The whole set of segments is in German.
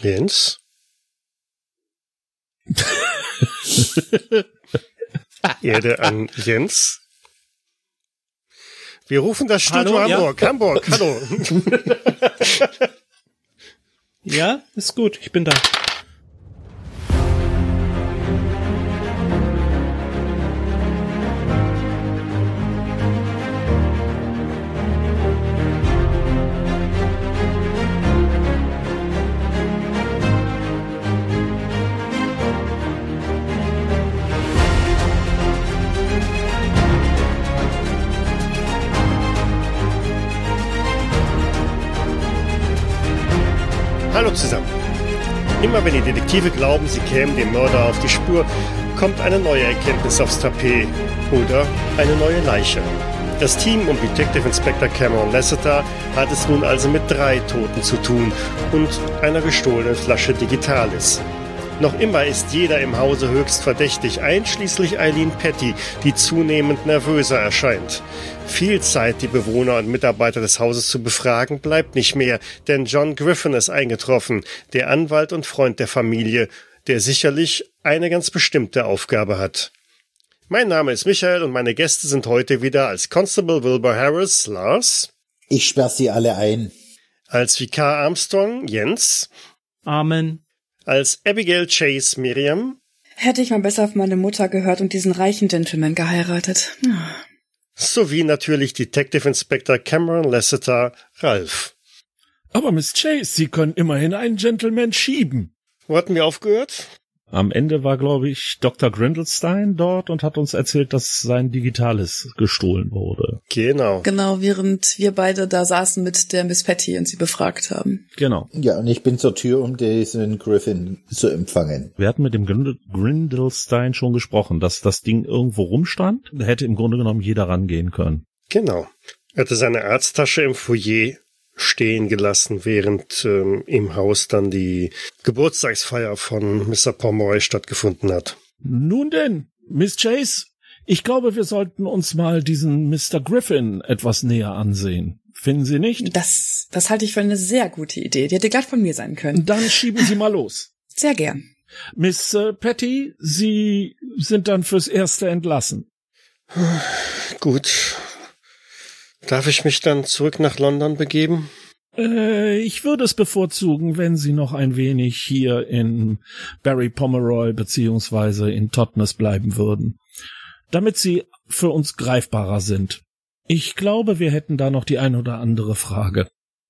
Jens? Erde an Jens. Wir rufen das Studio Hallo, Hamburg. ja. Hamburg, hallo. Ja, ist gut, ich bin da. Immer wenn die Detektive glauben, sie kämen dem Mörder auf die Spur, kommt eine neue Erkenntnis aufs Tapet oder eine neue Leiche. Das Team um Detective Inspector Cameron Lasseter hat es nun also mit drei Toten zu tun und einer gestohlenen Flasche Digitalis. Noch immer ist jeder im Hause höchst verdächtig, einschließlich Eileen Petty, die zunehmend nervöser erscheint. Viel Zeit, die Bewohner und Mitarbeiter des Hauses zu befragen, bleibt nicht mehr, denn John Griffin ist eingetroffen, der Anwalt und Freund der Familie, der sicherlich eine ganz bestimmte Aufgabe hat. Mein Name ist Michael und meine Gäste sind heute wieder als Constable Wilbur Harris, Lars, Ich sperr sie alle ein. als Vikar Armstrong, Jens, Amen. Als Abigail Chase, Miriam, Hätte ich mal besser auf meine Mutter gehört und diesen reichen Gentleman geheiratet. sowie natürlich Detective Inspector Cameron Lasseter, Ralph. Aber Miss Chase, Sie können immerhin einen Gentleman schieben. Wo hatten wir aufgehört? Am Ende war, glaube ich, Dr. Grindelstein dort und hat uns erzählt, dass sein Digitales gestohlen wurde. Genau. Genau, während wir beide da saßen mit der Miss Patty und sie befragt haben. Genau. Ja, und ich bin zur Tür, um diesen Griffin zu empfangen. Wir hatten mit dem Grindel Grindelstein schon gesprochen, dass das Ding irgendwo rumstand. Da hätte im Grunde genommen jeder rangehen können. Genau. Er hatte seine Arzttasche im Foyer stehen gelassen, während ähm, im Haus dann die Geburtstagsfeier von Mr. Pomeroy stattgefunden hat. Nun denn, Miss Chase, ich glaube, wir sollten uns mal diesen Mr. Griffin etwas näher ansehen. Finden Sie nicht? Das, das halte ich für eine sehr gute Idee. Die hätte glatt von mir sein können. Dann schieben Sie mal los. Sehr gern. Miss äh, Patty, Sie sind dann fürs Erste entlassen. Gut. Darf ich mich dann zurück nach London begeben? Äh, ich würde es bevorzugen, wenn Sie noch ein wenig hier in Barry Pomeroy beziehungsweise in Totnes bleiben würden, damit Sie für uns greifbarer sind. Ich glaube, wir hätten da noch die ein oder andere Frage.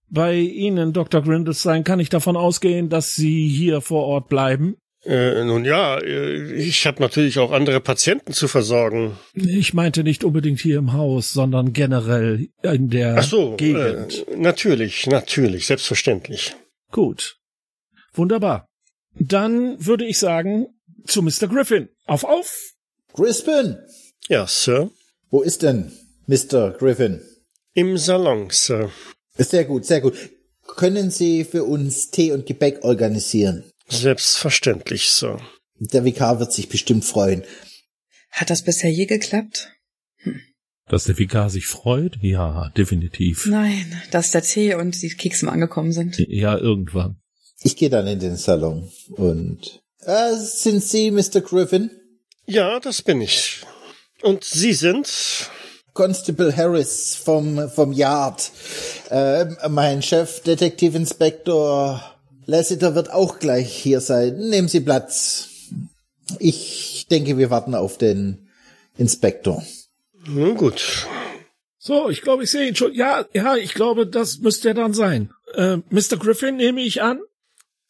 Bei Ihnen, Dr. Grindelstein, kann ich davon ausgehen, dass Sie hier vor Ort bleiben? Äh, nun ja, äh, ich habe natürlich auch andere Patienten zu versorgen. Ich meinte nicht unbedingt hier im Haus, sondern generell in der Ach so, Gegend. äh, natürlich, natürlich, selbstverständlich. Gut. Wunderbar. Dann würde ich sagen, zu Mr. Griffin. Auf, auf! Crispin! Ja, Sir. Wo ist denn Mr. Griffin? Im Salon, Sir. Sehr gut, sehr gut. Können Sie für uns Tee und Gebäck organisieren? Selbstverständlich, Sir. Der Vikar wird sich bestimmt freuen. Hat das bisher je geklappt? Dass der Vikar sich freut? Ja, definitiv. Nein, dass der Tee und die Kekse mal angekommen sind. Ja, irgendwann. Ich gehe dann in den Salon und... Äh, sind Sie Mr. Griffin? Ja, das bin ich. Und Sie sind? Constable Harris vom, vom Yard. Äh, mein Chef, Detektivinspektor Lassiter wird auch gleich hier sein. Nehmen Sie Platz. Ich denke, wir warten auf den Inspektor. Nun gut. So, ich glaube, ich sehe ihn schon. Ja, ja, ich glaube, das müsste er dann sein. Äh, Mr. Griffin nehme ich an.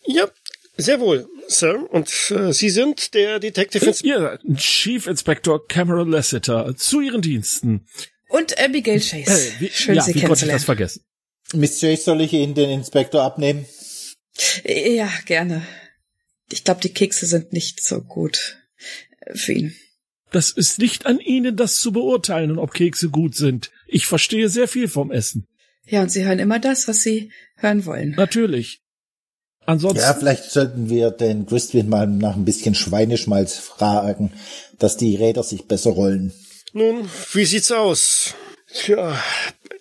Ja, sehr wohl, Sir. Und äh, Sie sind der Detective Ins Ihr Chief Inspector Cameron Lassiter zu Ihren Diensten. Und Abigail Chase. Äh, wie, Schön, ja, Sie wie konnte ich das vergessen? Miss Chase, soll ich Ihnen den Inspektor abnehmen? Ja, gerne. Ich glaube, die Kekse sind nicht so gut für ihn. Das ist nicht an Ihnen, das zu beurteilen, ob Kekse gut sind. Ich verstehe sehr viel vom Essen. Ja, und Sie hören immer das, was Sie hören wollen. Natürlich. Ansonsten. Ja, vielleicht sollten wir den Crispin mal nach ein bisschen Schweineschmalz fragen, dass die Räder sich besser rollen. Nun, wie sieht's aus? Tja,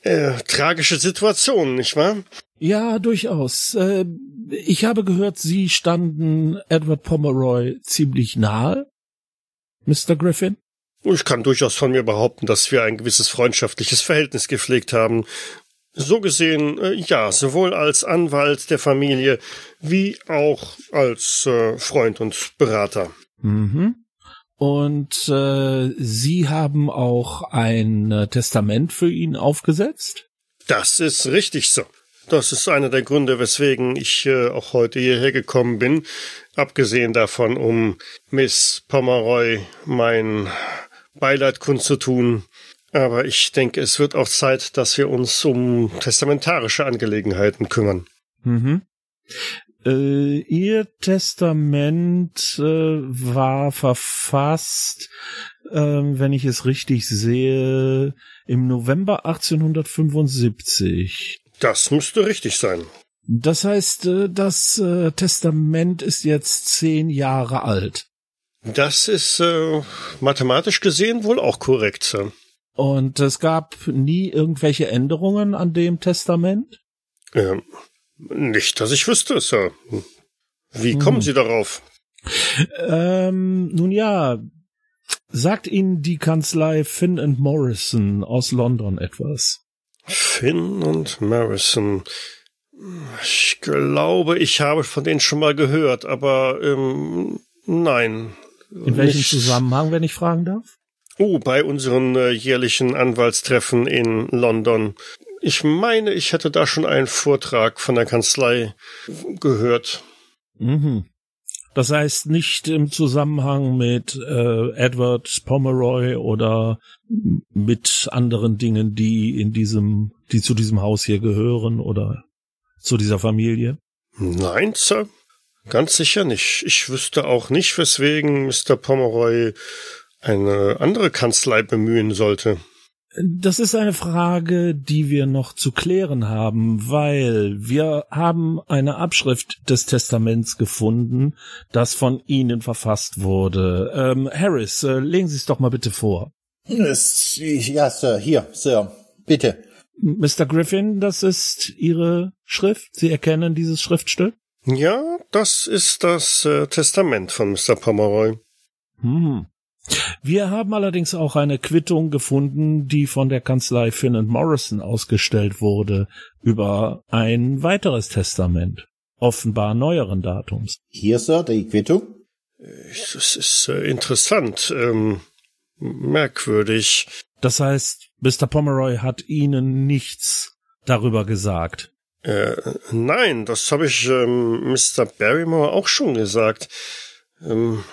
äh, tragische Situation, nicht wahr? Ja, durchaus. Äh, ich habe gehört, Sie standen Edward Pomeroy ziemlich nahe, Mr. Griffin. Ich kann durchaus von mir behaupten, dass wir ein gewisses freundschaftliches Verhältnis gepflegt haben. So gesehen, äh, ja, sowohl als Anwalt der Familie wie auch als äh, Freund und Berater. Mhm. Und äh, Sie haben auch ein äh, Testament für ihn aufgesetzt? Das ist richtig so. Das ist einer der Gründe, weswegen ich äh, auch heute hierher gekommen bin. Abgesehen davon, um Miss Pomeroy mein Beileid kundzutun. Aber ich denke, es wird auch Zeit, dass wir uns um testamentarische Angelegenheiten kümmern. Mhm. Äh, ihr Testament äh, war verfasst, äh, wenn ich es richtig sehe, im November 1875. Das müsste richtig sein. Das heißt, äh, das äh, Testament ist jetzt zehn Jahre alt. Das ist äh, mathematisch gesehen wohl auch korrekt. Und es gab nie irgendwelche Änderungen an dem Testament? Ähm, nicht, dass ich wüsste, Sir. Wie kommen hm. Sie darauf? Ähm, nun ja, sagt Ihnen die Kanzlei Finn and Morrison aus London etwas? Finn und Morrison. Ich glaube, ich habe von denen schon mal gehört, aber ähm, nein. In welchem nicht. Zusammenhang, wenn ich fragen darf? Oh, bei unseren äh, jährlichen Anwaltstreffen in London. Ich meine, ich hätte da schon einen Vortrag von der Kanzlei gehört. Mhm. Das heißt nicht im Zusammenhang mit äh, Edward Pomeroy oder mit anderen Dingen, die in diesem, die zu diesem Haus hier gehören oder zu dieser Familie? Nein, Sir. Ganz sicher nicht. Ich wüsste auch nicht, weswegen Mr. Pomeroy eine andere Kanzlei bemühen sollte. Das ist eine Frage, die wir noch zu klären haben, weil wir haben eine Abschrift des Testaments gefunden, das von Ihnen verfasst wurde. Ähm, Harris, äh, legen Sie es doch mal bitte vor. Ja, Sir, hier, Sir, bitte. Mr. Griffin, das ist Ihre Schrift? Sie erkennen dieses Schriftstück? Ja, das ist das äh, Testament von Mr. Pomeroy. Hm. Wir haben allerdings auch eine Quittung gefunden, die von der Kanzlei Finn Morrison ausgestellt wurde, über ein weiteres Testament, offenbar neueren Datums. Hier, Sir, die Quittung. Das ist äh, interessant, ähm, merkwürdig. Das heißt, Mr. Pomeroy hat Ihnen nichts darüber gesagt. Äh, nein, das habe ich ähm, Mr. Barrymore auch schon gesagt. Ähm,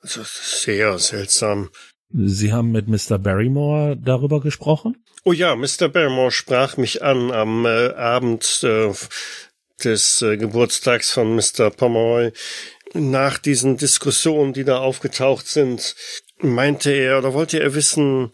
also sehr seltsam. Sie haben mit Mr. Barrymore darüber gesprochen? Oh ja, Mr. Barrymore sprach mich an am äh, Abend äh, des äh, Geburtstags von Mr. Pomeroy. Nach diesen Diskussionen, die da aufgetaucht sind, meinte er oder wollte er wissen,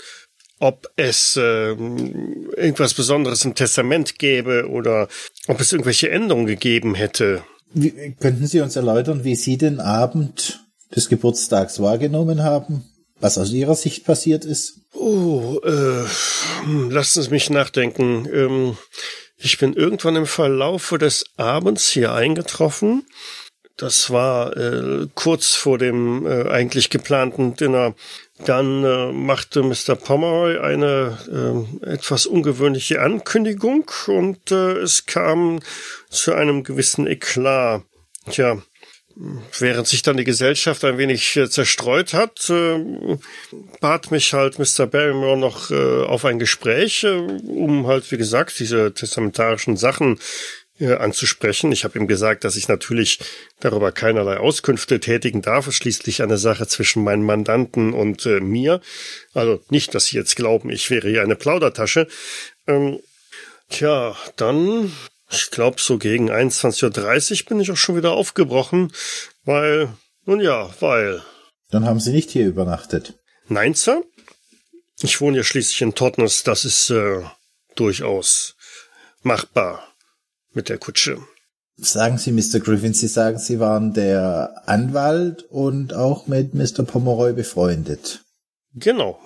ob es äh, irgendwas Besonderes im Testament gäbe oder ob es irgendwelche Änderungen gegeben hätte. Wie, könnten Sie uns erläutern, wie Sie den Abend des Geburtstags wahrgenommen haben? Was aus Ihrer Sicht passiert ist? Oh, äh, hm, lassen Sie mich nachdenken. Ähm, ich bin irgendwann im Verlaufe des Abends hier eingetroffen. Das war äh, kurz vor dem äh, eigentlich geplanten Dinner. Dann äh, machte Mr. Pomeroy eine äh, etwas ungewöhnliche Ankündigung und äh, es kam zu einem gewissen Eklat. Tja, während sich dann die Gesellschaft ein wenig äh, zerstreut hat, äh, bat mich halt Mr. Barrymore noch äh, auf ein Gespräch, äh, um halt, wie gesagt, diese testamentarischen Sachen äh, anzusprechen. Ich habe ihm gesagt, dass ich natürlich darüber keinerlei Auskünfte tätigen darf. Schließlich eine Sache zwischen meinen Mandanten und äh, mir. Also nicht, dass Sie jetzt glauben, ich wäre hier eine Plaudertasche. Ähm, tja, dann ich glaube, so gegen 21.30 Uhr bin ich auch schon wieder aufgebrochen, weil, nun ja, weil. Dann haben Sie nicht hier übernachtet. Nein, Sir. Ich wohne ja schließlich in Totnes, das ist äh, durchaus machbar mit der Kutsche. Sagen Sie, Mr. Griffin, Sie sagen, Sie waren der Anwalt und auch mit Mr. Pomeroy befreundet. Genau.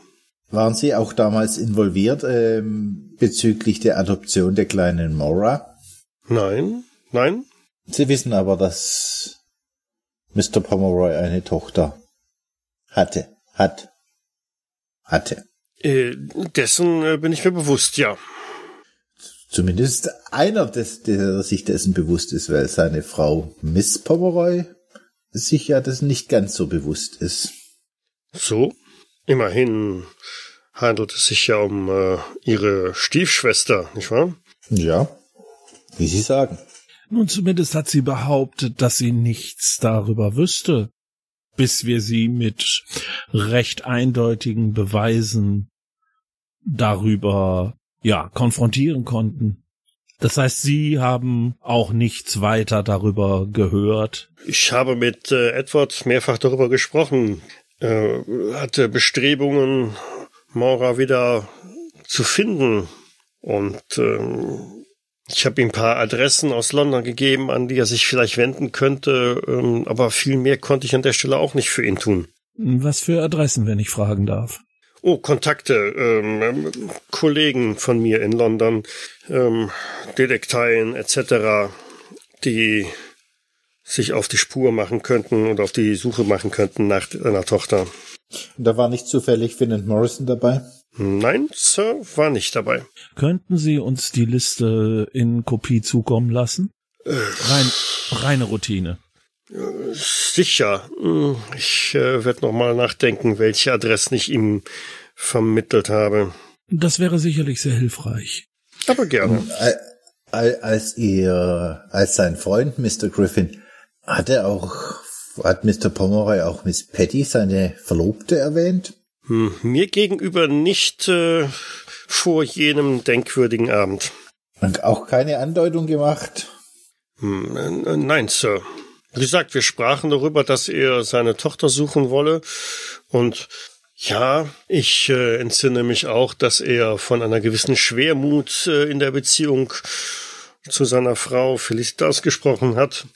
Waren Sie auch damals involviert ähm, bezüglich der Adoption der kleinen Mora? Nein, nein. Sie wissen aber, dass Mr. Pomeroy eine Tochter hatte, hat, hatte. Äh, dessen äh, bin ich mir bewusst, ja. Zumindest einer, des, der sich dessen bewusst ist, weil seine Frau Miss Pomeroy sich ja das nicht ganz so bewusst ist. So? Immerhin handelt es sich ja um äh, ihre Stiefschwester, nicht wahr? Ja, wie Sie sagen. Nun, zumindest hat sie behauptet, dass sie nichts darüber wüsste, bis wir sie mit recht eindeutigen Beweisen darüber, ja, konfrontieren konnten. Das heißt, Sie haben auch nichts weiter darüber gehört. Ich habe mit äh, Edward mehrfach darüber gesprochen. Äh, hatte Bestrebungen, Maura wieder zu finden. Und ähm, ich habe ihm ein paar Adressen aus London gegeben, an die er sich vielleicht wenden könnte. Ähm, aber viel mehr konnte ich an der Stelle auch nicht für ihn tun. Was für Adressen, wenn ich fragen darf? Oh, Kontakte, ähm, Kollegen von mir in London, ähm, Detekteien etc., die sich auf die Spur machen könnten und auf die Suche machen könnten nach einer Tochter. Und da war nicht zufällig Finn Morrison dabei? Nein, Sir, war nicht dabei. Könnten Sie uns die Liste in Kopie zukommen lassen? Äh, Rein, reine Routine. Sicher. Hm, Ich äh, werde noch mal nachdenken, welche Adressen ich ihm vermittelt habe. Das wäre sicherlich sehr hilfreich. Aber gerne. Al- Als ihr, als sein Freund Mr. Griffin, hat er auch, hat Mr. Pomeroy auch Miss Patty, seine Verlobte, erwähnt? Hm, Mir gegenüber nicht äh, vor jenem denkwürdigen Abend. Und auch keine Andeutung gemacht? Hm, äh, Nein, Sir. Wie gesagt, wir sprachen darüber, dass er seine Tochter suchen wolle. Und ja, ich äh, entsinne mich auch, dass er von einer gewissen Schwermut äh, in der Beziehung zu seiner Frau Felicitas gesprochen hat.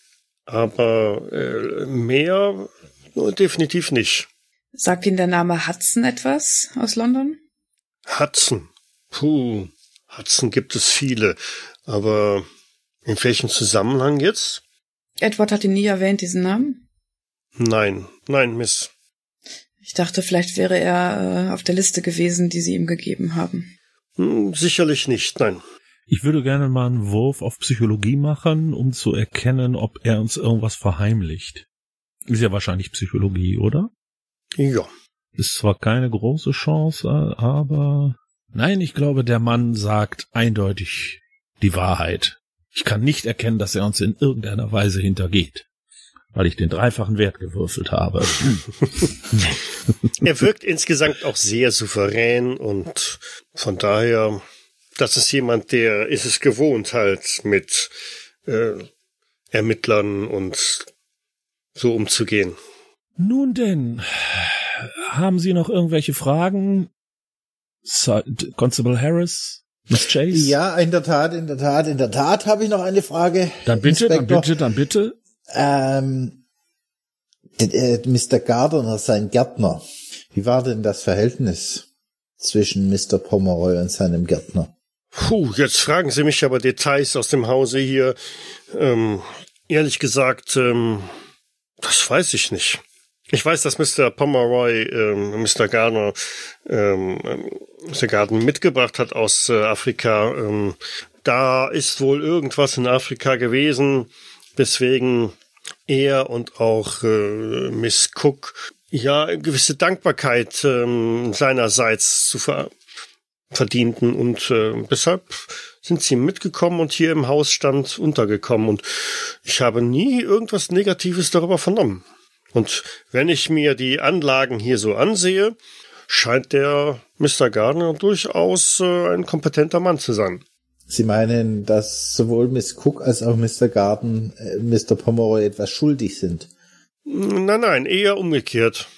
Aber äh, mehr äh, definitiv nicht. Sagt Ihnen der Name Hudson etwas aus London? Hudson. Puh, Hudson gibt es viele. Aber in welchem Zusammenhang jetzt? Edward hat ihn nie erwähnt, diesen Namen. Nein, nein, Miss. Ich dachte, vielleicht wäre er äh, auf der Liste gewesen, die Sie ihm gegeben haben. Hm, Sicherlich nicht, nein. Ich würde gerne mal einen Wurf auf Psychologie machen, um zu erkennen, ob er uns irgendwas verheimlicht. Ist ja wahrscheinlich Psychologie, oder? Ja. Ist zwar keine große Chance, aber nein, ich glaube, der Mann sagt eindeutig die Wahrheit. Ich kann nicht erkennen, dass er uns in irgendeiner Weise hintergeht, weil ich den dreifachen Wert gewürfelt habe. Er wirkt insgesamt auch sehr souverän und von daher, das ist jemand, der ist es gewohnt halt mit äh, Ermittlern und so umzugehen. Nun denn, haben Sie noch irgendwelche Fragen? Sir- Constable Harris? Miss Chase? Ja, in der Tat, in der Tat, in der Tat habe ich noch eine Frage. Dann bitte, dann Inspektor. bitte, dann bitte. Ähm, äh, Mr. Gardner, sein Gärtner. Wie war denn das Verhältnis zwischen Mr. Pomeroy und seinem Gärtner? Puh, jetzt fragen Sie mich aber Details aus dem Hause hier. Ähm, ehrlich gesagt, ähm, das weiß ich nicht. Ich weiß, dass Mr. Pomeroy ähm, Mr. Gardner ähm, Mr. Gardner mitgebracht hat aus äh, Afrika. Ähm, da ist wohl irgendwas in Afrika gewesen, weswegen er und auch äh, Miss Cook ja gewisse Dankbarkeit ähm, seinerseits zu ver verdienten und äh, deshalb sind sie mitgekommen und hier im Hausstand untergekommen und ich habe nie irgendwas Negatives darüber vernommen. Und wenn ich mir die Anlagen hier so ansehe, scheint der Mr. Gardner durchaus äh, ein kompetenter Mann zu sein. Sie meinen, dass sowohl Miss Cook als auch Mr. Garden äh, Mr. Pomeroy etwas schuldig sind? Nein, nein, eher umgekehrt.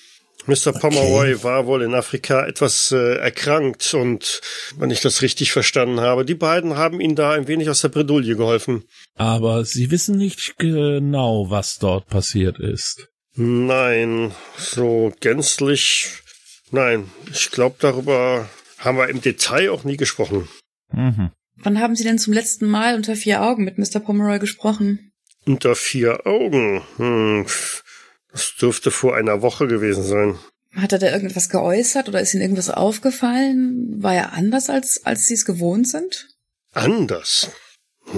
Mr. Pomeroy war wohl in Afrika etwas äh, erkrankt und, wenn ich das richtig verstanden habe, die beiden haben ihn da ein wenig aus der Bredouille geholfen. Aber Sie wissen nicht genau, was dort passiert ist. Nein, so gänzlich Nein, ich glaube, darüber haben wir im Detail auch nie gesprochen. Mhm. Wann haben Sie denn zum letzten Mal unter vier Augen mit Mr. Pomeroy gesprochen? Unter vier Augen? Hm, das dürfte vor einer Woche gewesen sein. Hat er da irgendetwas geäußert oder ist Ihnen irgendwas aufgefallen? War er anders, als, als Sie es gewohnt sind? Anders?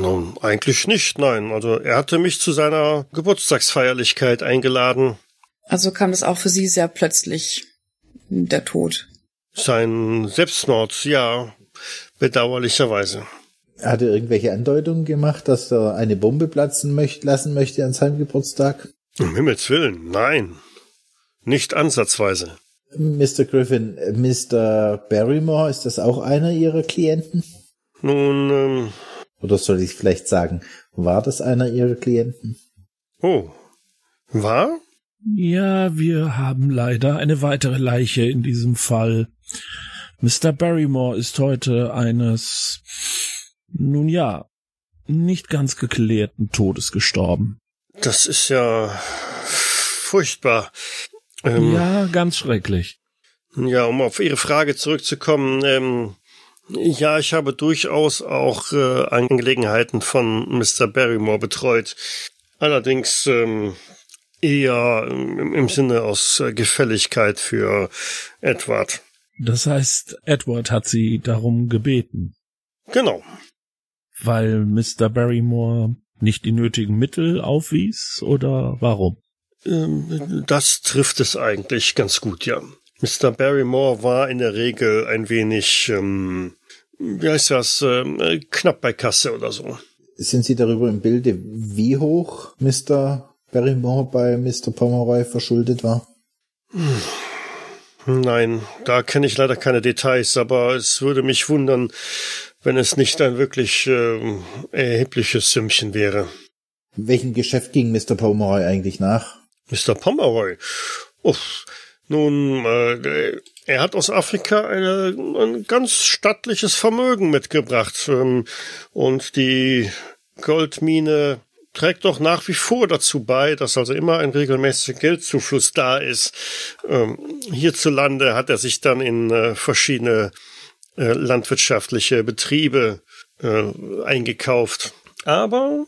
Nun, eigentlich nicht, nein. Also er hatte mich zu seiner Geburtstagsfeierlichkeit eingeladen. Also kam das auch für Sie sehr plötzlich, der Tod? Sein Selbstmord, ja, bedauerlicherweise. Hat er irgendwelche Andeutungen gemacht, dass er eine Bombe platzen möchte, lassen möchte an seinem Geburtstag? Um Himmels Willen, nein. Nicht ansatzweise. Mr. Griffin, Mr. Barrymore, ist das auch einer Ihrer Klienten? Nun, ähm. Oder soll ich vielleicht sagen, war das einer Ihrer Klienten? Oh. War? Ja, wir haben leider eine weitere Leiche in diesem Fall. Mr. Barrymore ist heute eines, nun ja, nicht ganz geklärten Todes gestorben. Das ist ja furchtbar. Ähm, ja, ganz schrecklich. Ja, um auf Ihre Frage zurückzukommen, ähm, ja, ich habe durchaus auch äh, Angelegenheiten von Mr. Barrymore betreut. Allerdings ähm, eher im, im Sinne aus äh, Gefälligkeit für Edward. Das heißt, Edward hat sie darum gebeten. Genau. Weil Mr. Barrymore nicht die nötigen Mittel aufwies oder warum? Ähm, das trifft es eigentlich ganz gut, ja. Mr. Barrymore war in der Regel ein wenig, ähm, wie heißt das, äh, knapp bei Kasse oder so. Sind Sie darüber im Bilde, wie hoch Mr. Barrymore bei Mr. Pomeroy verschuldet war? Nein, da kenne ich leider keine Details, aber es würde mich wundern, wenn es nicht ein wirklich äh, erhebliches Sümmchen wäre. Welchem Geschäft ging Mr. Pomeroy eigentlich nach? Mr. Pomeroy? Uff, nun, äh, er hat aus Afrika eine, ein ganz stattliches Vermögen mitgebracht. Ähm, und die Goldmine trägt doch nach wie vor dazu bei, dass also immer ein regelmäßiger Geldzufluss da ist. Ähm, hierzulande hat er sich dann in äh, verschiedene äh, landwirtschaftliche Betriebe äh, eingekauft. Aber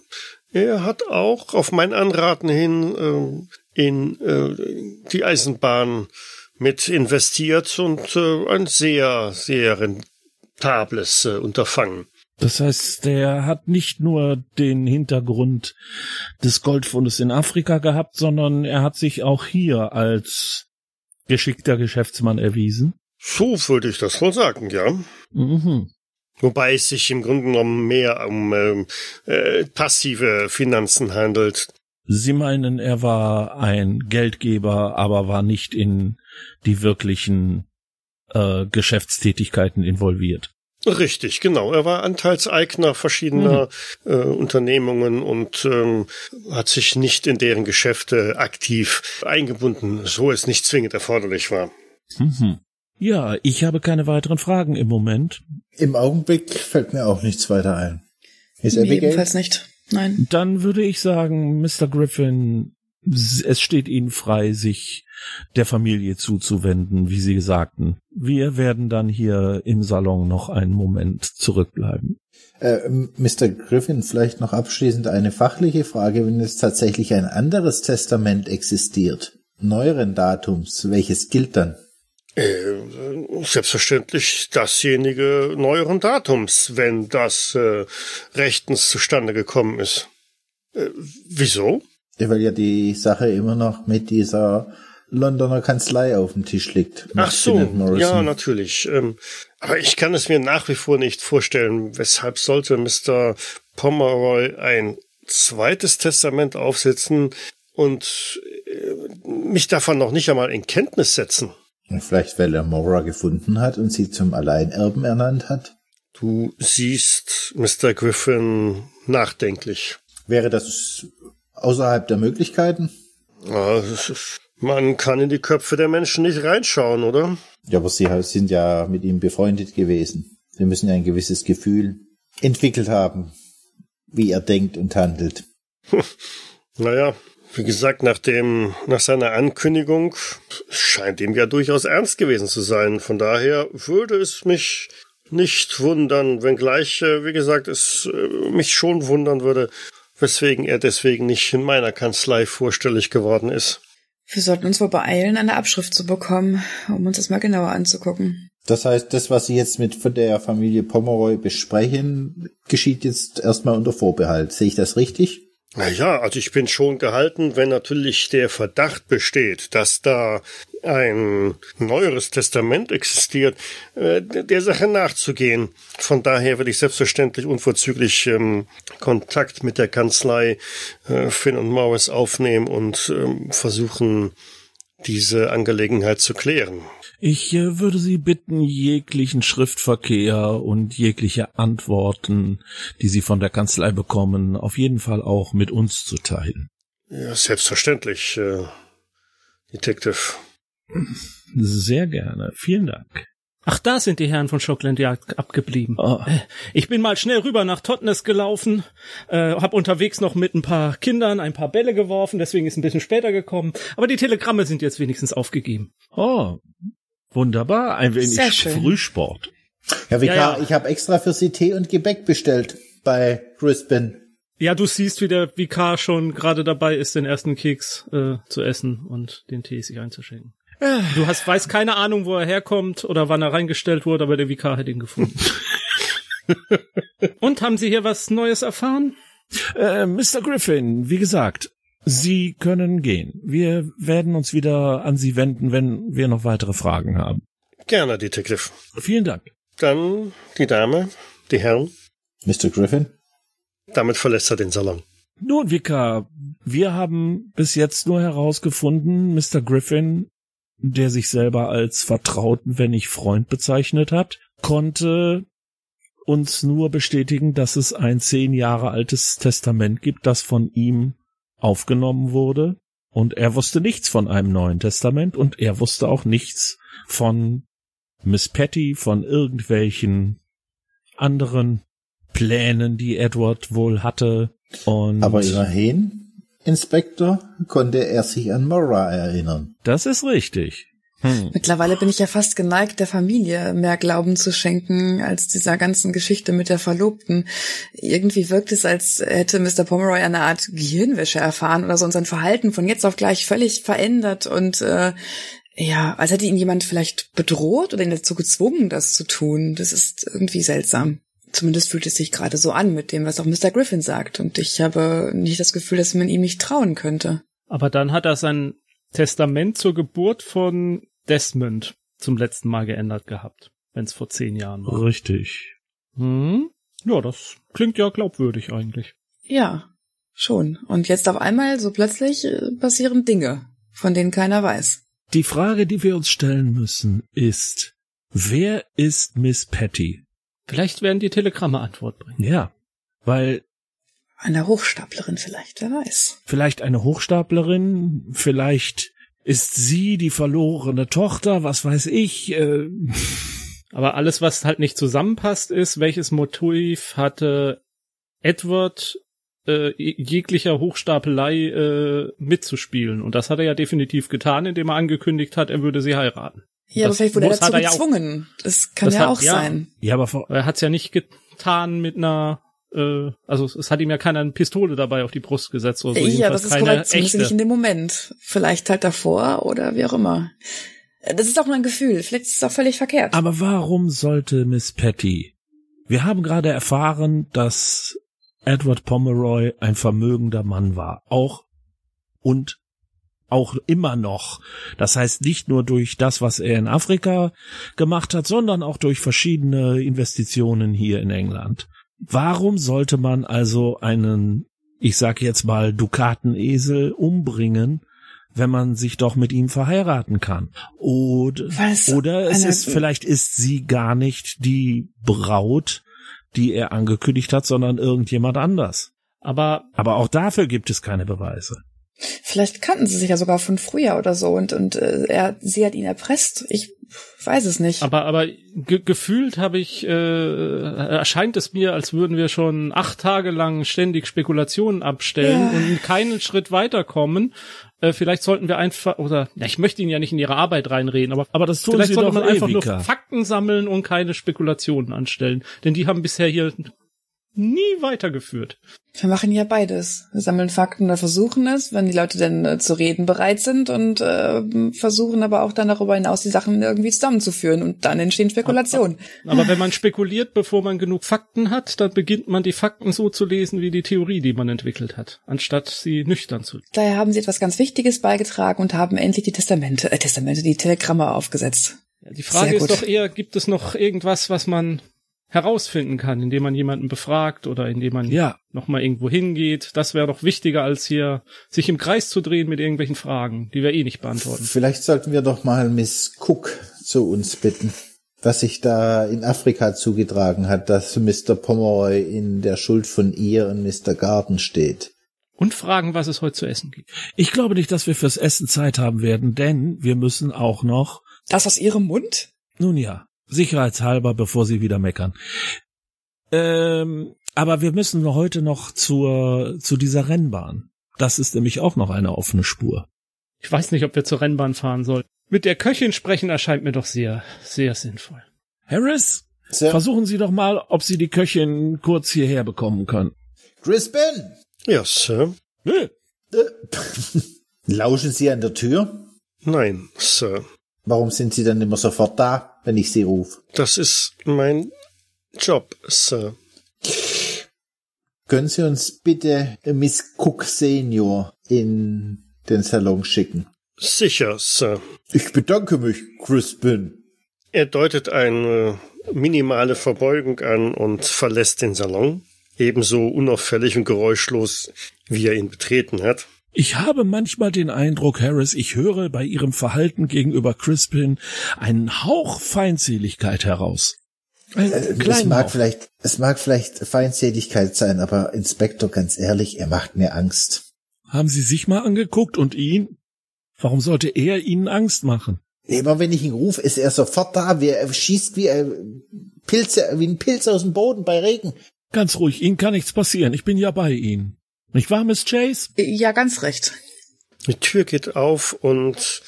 er hat auch auf mein Anraten hin äh, in die Eisenbahn mit investiert und äh, ein sehr, sehr rentables äh, Unterfangen. Das heißt, der hat nicht nur den Hintergrund des Goldfundes in Afrika gehabt, sondern er hat sich auch hier als geschickter Geschäftsmann erwiesen. So würde ich das wohl sagen, ja. Mhm. Wobei es sich im Grunde genommen mehr um äh, äh, passive Finanzen handelt. Sie meinen, er war ein Geldgeber, aber war nicht in die wirklichen äh, Geschäftstätigkeiten involviert. Richtig, genau. Er war Anteilseigner verschiedener mhm. äh, Unternehmungen und ähm, hat sich nicht in deren Geschäfte aktiv eingebunden, so es nicht zwingend erforderlich war. Mhm. Ja, ich habe keine weiteren Fragen im Moment. Im Augenblick fällt mir auch nichts weiter ein. Ist mir ebenfalls nicht. Nein. Dann würde ich sagen, Mr. Griffin, es steht Ihnen frei, sich der Familie zuzuwenden, wie Sie sagten. Wir werden dann hier im Salon noch einen Moment zurückbleiben. Äh, Mr. Griffin, vielleicht noch abschließend eine fachliche Frage, wenn es tatsächlich ein anderes Testament existiert, neueren Datums, welches gilt dann? Äh, selbstverständlich dasjenige neueren Datums, wenn das äh, rechtens zustande gekommen ist. Äh, wieso? Weil ja die Sache immer noch mit dieser Londoner Kanzlei auf dem Tisch liegt. Ach so, ja, natürlich. Ähm, aber ich kann es mir nach wie vor nicht vorstellen, weshalb sollte Mr. Pomeroy ein zweites Testament aufsetzen und äh, mich davon noch nicht einmal in Kenntnis setzen. Vielleicht, weil er Mora gefunden hat und sie zum Alleinerben ernannt hat? Du siehst Mr. Griffin nachdenklich. Wäre das außerhalb der Möglichkeiten? Ja, man kann in die Köpfe der Menschen nicht reinschauen, oder? Ja, aber sie sind ja mit ihm befreundet gewesen. Sie müssen ja ein gewisses Gefühl entwickelt haben, wie er denkt und handelt. naja, Wie gesagt, nach dem, nach seiner Ankündigung scheint ihm ja durchaus ernst gewesen zu sein. Von daher würde es mich nicht wundern, wenngleich, äh, wie gesagt, es äh, mich schon wundern würde, weswegen er deswegen nicht in meiner Kanzlei vorstellig geworden ist. Wir sollten uns wohl beeilen, eine Abschrift zu bekommen, um uns das mal genauer anzugucken. Das heißt, das, was Sie jetzt mit der Familie Pomeroy besprechen, geschieht jetzt erstmal unter Vorbehalt. Sehe ich das richtig? Naja, also ich bin schon gehalten, wenn natürlich der Verdacht besteht, dass da ein neueres Testament existiert, äh, der Sache nachzugehen. Von daher werde ich selbstverständlich unverzüglich ähm, Kontakt mit der Kanzlei äh, Finn und Morris aufnehmen und ähm, versuchen, diese Angelegenheit zu klären. Ich äh, würde Sie bitten, jeglichen Schriftverkehr und jegliche Antworten, die Sie von der Kanzlei bekommen, auf jeden Fall auch mit uns zu teilen. Ja, selbstverständlich, äh, Detective. Sehr gerne. Vielen Dank. Ach, da sind die Herren von Schockland Jagd abgeblieben. Oh. Ich bin mal schnell rüber nach Totnes gelaufen, äh, hab unterwegs noch mit ein paar Kindern ein paar Bälle geworfen, deswegen ist ein bisschen später gekommen. Aber die Telegramme sind jetzt wenigstens aufgegeben. Oh, wunderbar. Ein wenig Sehr schön. Frühsport. Herr Vikar, Ja, ja. ich habe extra für Sie Tee und Gebäck bestellt bei Crispin. Ja, du siehst, wie der Vikar schon gerade dabei ist, den ersten Keks äh, zu essen und den Tee sich einzuschenken. Du hast, weißt keine Ahnung, wo er herkommt oder wann er reingestellt wurde, aber der Vikar hat ihn gefunden. und haben Sie hier was Neues erfahren? Äh, Mr. Griffin, wie gesagt, Sie können gehen. Wir werden uns wieder an Sie wenden, wenn wir noch weitere Fragen haben. Gerne, Detective. Vielen Dank. Dann die Dame, die Herren. Mr. Griffin? Damit verlässt er den Salon. Nun, Vika, wir haben bis jetzt nur herausgefunden, Mr. Griffin, der sich selber als Vertrauten, wenn nicht Freund bezeichnet hat, konnte uns nur bestätigen, dass es ein zehn Jahre altes Testament gibt, das von ihm aufgenommen wurde. Und er wusste nichts von einem neuen Testament und er wusste auch nichts von Miss Patty, von irgendwelchen anderen Plänen, die Edward wohl hatte. Und Aber immerhin, Inspektor, konnte er sich an Mora erinnern. das ist richtig. Hm. Mittlerweile bin ich ja fast geneigt, der Familie mehr Glauben zu schenken als dieser ganzen Geschichte mit der Verlobten. Irgendwie wirkt es, als hätte Mr. Pomeroy eine Art Gehirnwäsche erfahren oder so und sein Verhalten von jetzt auf gleich völlig verändert und äh, ja, als hätte ihn jemand vielleicht bedroht oder ihn dazu gezwungen, das zu tun. Das ist irgendwie seltsam. Zumindest fühlt es sich gerade so an mit dem, was auch Mr. Griffin sagt. Und ich habe nicht das Gefühl, dass man ihm nicht trauen könnte. Aber dann hat er sein Testament zur Geburt von Desmond zum letzten Mal geändert gehabt, wenn es vor zehn Jahren war. Richtig. Hm? Ja, das klingt ja glaubwürdig eigentlich. Ja, schon. Und jetzt auf einmal, so plötzlich, äh, passieren Dinge, von denen keiner weiß. Die Frage, die wir uns stellen müssen, ist, wer ist Miss Patty? Vielleicht werden die Telegramme Antwort bringen. Ja, weil Eine Hochstaplerin vielleicht, wer weiß. vielleicht eine Hochstaplerin, vielleicht ist sie die verlorene Tochter, was weiß ich. Äh, Aber alles, was halt nicht zusammenpasst, ist, welches Motiv hatte Edward äh, jeglicher Hochstapelei äh, mitzuspielen. Und das hat er ja definitiv getan, indem er angekündigt hat, er würde sie heiraten. Ja, aber Das vielleicht wurde er dazu er ja auch- gezwungen. Das kann Das ja hat- auch ja. sein. ja, aber vor, Er hat es ja nicht getan mit einer, äh, also es, hat ihm ja keiner eine Pistole dabei auf die Brust gesetzt oder so. ja, das ist korrekt. Zumindest nicht in dem Moment. Vielleicht halt davor oder wie auch immer. Das ist auch nur ein Gefühl. Vielleicht ist es auch völlig verkehrt. aber warum sollte Miss Patty? Wir haben gerade erfahren, dass Edward Pomeroy ein vermögender Mann war. Auch und auch immer noch. Das heißt nicht nur durch das, was er in Afrika gemacht hat, sondern auch durch verschiedene Investitionen hier in England. Warum sollte man also einen, ich sag jetzt mal, Dukatenesel umbringen, wenn man sich doch mit ihm verheiraten kann? Oder, es oder es ist, vielleicht ist sie gar nicht die Braut, die er angekündigt hat, sondern irgendjemand anders. Aber Aber auch dafür gibt es keine Beweise. Vielleicht kannten sie sich ja sogar von früher oder so und, und äh, er, sie hat ihn erpresst. Ich weiß es nicht. Aber, aber ge gefühlt habe ich, äh, erscheint es mir, als würden wir schon acht Tage lang ständig Spekulationen abstellen Ja. und keinen Schritt weiterkommen. Äh, vielleicht sollten wir einfach, oder, ja, ich möchte Ihnen ja nicht in Ihre Arbeit reinreden, aber, Aber das tun vielleicht Sie sollte doch man einfach nur. Fakten sammeln und keine Spekulationen anstellen. Denn die haben bisher hier nie weitergeführt. Wir machen ja beides. Wir sammeln Fakten oder versuchen es, wenn die Leute denn äh, zu reden bereit sind und äh, versuchen aber auch dann darüber hinaus die Sachen irgendwie zusammenzuführen und dann entstehen Spekulationen. Aber wenn man spekuliert, bevor man genug Fakten hat, dann beginnt man die Fakten so zu lesen wie die Theorie, die man entwickelt hat, anstatt sie nüchtern zu. Daher haben sie etwas ganz Wichtiges beigetragen und haben endlich die Testamente, äh, Testamente, die Telegramme aufgesetzt. Ja, die Frage ist doch eher, gibt es noch irgendwas, was man herausfinden kann, indem man jemanden befragt oder indem man Ja. nochmal irgendwo hingeht? Das wäre doch wichtiger, als hier sich im Kreis zu drehen mit irgendwelchen Fragen, die wir eh nicht beantworten. Vielleicht sollten wir doch mal Miss Cook zu uns bitten, was sich da in Afrika zugetragen hat, dass Mr. Pomeroy in der Schuld von ihr und Mr. Garden steht. Und fragen, was es heute zu essen gibt. Ich glaube nicht, dass wir fürs Essen Zeit haben werden, denn wir müssen auch noch, Das aus ihrem Mund? nun ja, sicherheitshalber, bevor Sie wieder meckern. Ähm, aber wir müssen heute noch zur, zu dieser Rennbahn. Das ist nämlich auch noch eine offene Spur. Ich weiß nicht, ob wir zur Rennbahn fahren sollen. Mit der Köchin sprechen erscheint mir doch sehr, sehr sinnvoll. Harris, Sir versuchen Sie doch mal, ob Sie die Köchin kurz hierher bekommen können. Crispin! Ja, Sir. Äh, Lauschen Sie an der Tür? Nein, Sir. Warum sind Sie dann immer sofort da, wenn ich Sie rufe? Das ist mein Job, Sir. Können Sie uns bitte Miss Cook Senior in den Salon schicken? Sicher, Sir. Ich bedanke mich, Crispin. Er deutet eine minimale Verbeugung an und verlässt den Salon, ebenso unauffällig und geräuschlos, wie er ihn betreten hat. Ich habe manchmal den Eindruck, Harris, ich höre bei Ihrem Verhalten gegenüber Crispin einen Hauch Feindseligkeit heraus. Einen Es kleinen mag Hauch. vielleicht, es mag vielleicht Feindseligkeit sein, aber Inspektor, ganz ehrlich, er macht mir Angst. Haben Sie sich mal angeguckt und ihn? Warum sollte er Ihnen Angst machen? Immer wenn ich ihn rufe, ist er sofort da. Wie er schießt wie ein Pilze, wie ein Pilz aus dem Boden bei Regen. Ganz ruhig, Ihnen kann nichts passieren. Ich bin ja bei Ihnen. Nicht wahr, Miss Chase? Ja, ganz recht. Die Tür geht auf und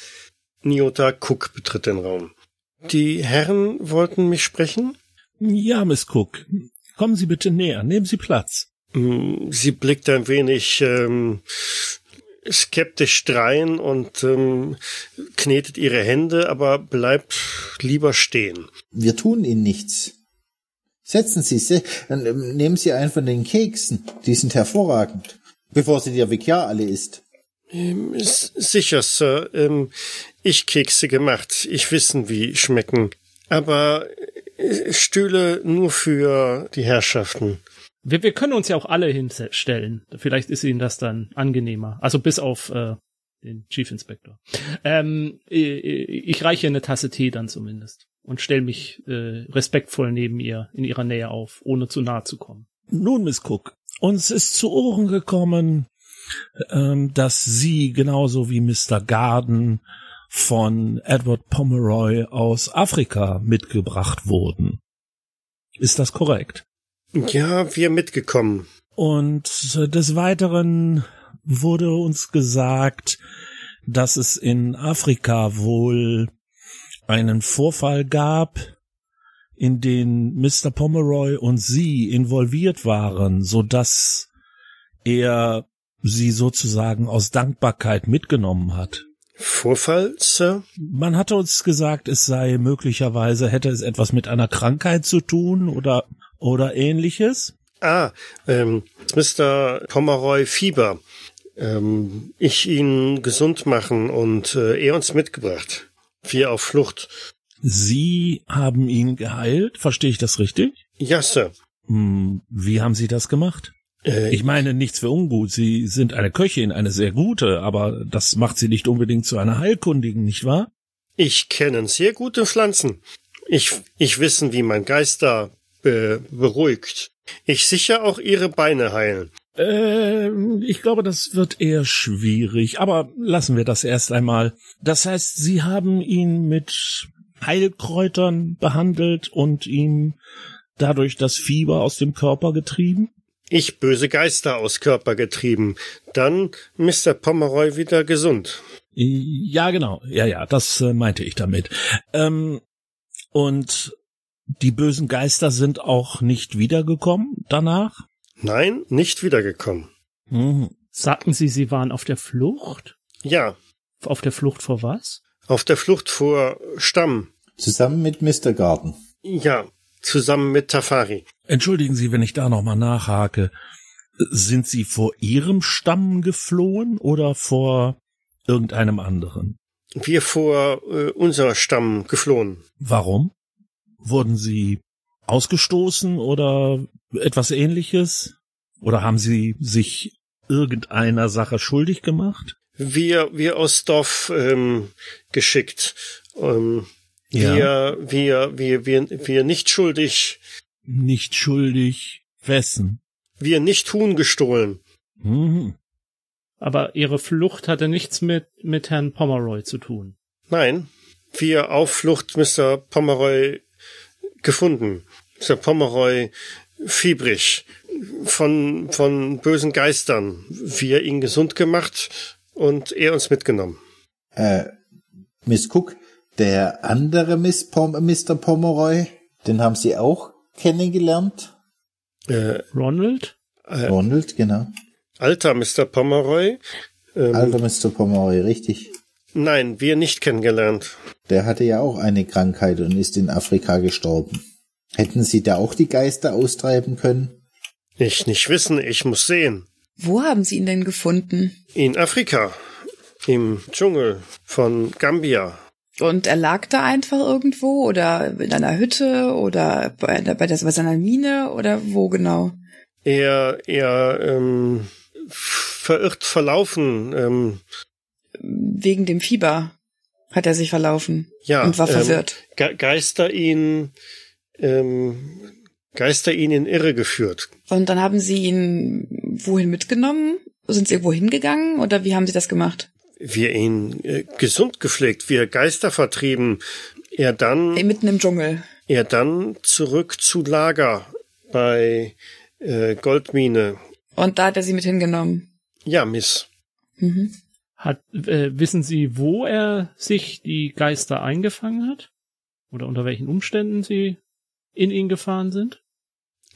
Nyota Cook betritt den Raum. Die Herren wollten mich sprechen? Ja, Miss Cook. Kommen Sie bitte näher. Nehmen Sie Platz. Hm, Sie blickt ein wenig ähm, skeptisch drein und ähm, knetet ihre Hände, aber bleibt lieber stehen. Wir tun ihnen nichts. Setzen Sie sich, dann ähm, nehmen Sie einen von den Keksen. Die sind hervorragend. Bevor sie dir Vikar alle isst. Ähm, sicher, Sir. Ähm, ich Kekse gemacht. Ich wissen, wie schmecken. Aber äh, Stühle nur für die Herrschaften. Wir, wir können uns ja auch alle hinstellen. Vielleicht ist Ihnen das dann angenehmer. Also bis auf äh, den Chief Inspector. Ähm, äh, ich reiche eine Tasse Tee dann zumindest und stelle mich äh, respektvoll neben ihr in ihrer Nähe auf, ohne zu nahe zu kommen. Nun, Miss Cook, uns ist zu Ohren gekommen, ähm, dass Sie genauso wie Mr. Garden von Edward Pomeroy aus Afrika mitgebracht wurden. Ist das korrekt? Ja, wir mitgekommen. Und des Weiteren wurde uns gesagt, dass es in Afrika wohl einen Vorfall gab, in den Mr. Pomeroy und Sie involviert waren, so dass er Sie sozusagen aus Dankbarkeit mitgenommen hat. Vorfall, Sir? Man hatte uns gesagt, es sei möglicherweise, hätte es etwas mit einer Krankheit zu tun oder, oder ähnliches. Ah, ähm, Mr. Pomeroy Fieber. Ähm, ich ihn gesund machen und äh, er uns mitgebracht. Wir auf Flucht. Sie haben ihn geheilt, verstehe ich das richtig? Ja, Sir. Hm, wie haben Sie das gemacht? Äh, Ich meine, nichts für ungut. Sie sind eine Köchin, eine sehr gute, aber das macht Sie nicht unbedingt zu einer Heilkundigen, nicht wahr? Ich kenne sehr gute Pflanzen. Ich, ich wissen, wie mein Geist da äh, beruhigt. Ich sicher auch ihre Beine heilen. Ähm, ich glaube, das wird eher schwierig, aber lassen wir das erst einmal. Das heißt, Sie haben ihn mit Heilkräutern behandelt und ihm dadurch das Fieber aus dem Körper getrieben? Ich böse Geister aus Körper getrieben. Dann Mr. Pomeroy wieder gesund. Ja, genau. Ja, ja, das äh, meinte ich damit. Ähm, und die bösen Geister sind auch nicht wiedergekommen danach? Nein, nicht wiedergekommen. Mhm. Sagten Sie, Sie waren auf der Flucht? Ja. Auf der Flucht vor was? Auf der Flucht vor Stamm. Zusammen mit Mr. Garden. Ja, zusammen mit Tafari. Entschuldigen Sie, wenn ich da nochmal nachhake. Sind Sie vor Ihrem Stamm geflohen oder vor irgendeinem anderen? Wir vor äh, unser Stamm geflohen. Warum? Wurden Sie ausgestoßen oder etwas ähnliches? Oder haben Sie sich irgendeiner Sache schuldig gemacht? Wir, wir aus Dorf ähm, geschickt. Ähm, ja. Wir, wir, wir, wir, wir nicht schuldig. Nicht schuldig. Wessen? Wir nicht Huhn gestohlen. Mhm. Aber Ihre Flucht hatte nichts mit, mit Herrn Pomeroy zu tun. Nein, wir auf Flucht Mr. Pomeroy gefunden. Mr. Pomeroy fiebrig von, von bösen Geistern. Wir ihn gesund gemacht und er uns mitgenommen. Äh, Miss Cook, der andere Miss Pom Mr. Pomeroy, den haben Sie auch kennengelernt? Äh, Ronald? Äh, Ronald, genau. Alter Mr. Pomeroy. Ähm, Alter Mr. Pomeroy, richtig. Nein, wir nicht kennengelernt. Der hatte ja auch eine Krankheit und ist in Afrika gestorben. Hätten Sie da auch die Geister austreiben können? Ich nicht wissen, ich muss sehen. Wo haben Sie ihn denn gefunden? In Afrika. Im Dschungel von Gambia. Und er lag da einfach irgendwo oder in einer Hütte oder bei, bei, der, bei seiner Mine oder wo genau? Er, er ähm, verirrt verlaufen. Ähm, Wegen dem Fieber hat er sich verlaufen. Ja. Und war verwirrt. Ähm, Geister ihn, ähm, Geister ihn in Irre geführt. Und dann haben Sie ihn wohin mitgenommen? Sind Sie irgendwo hingegangen oder wie haben Sie das gemacht? Wir ihn äh, gesund gepflegt, wir Geister vertrieben. Er dann. Mitten im Dschungel. Er dann zurück zu Lager bei äh, Goldmine. Und da hat er sie mit hingenommen. Ja, Miss. Mhm. Hat, äh, wissen Sie, wo er sich die Geister eingefangen hat? Oder unter welchen Umständen sie in ihn gefahren sind?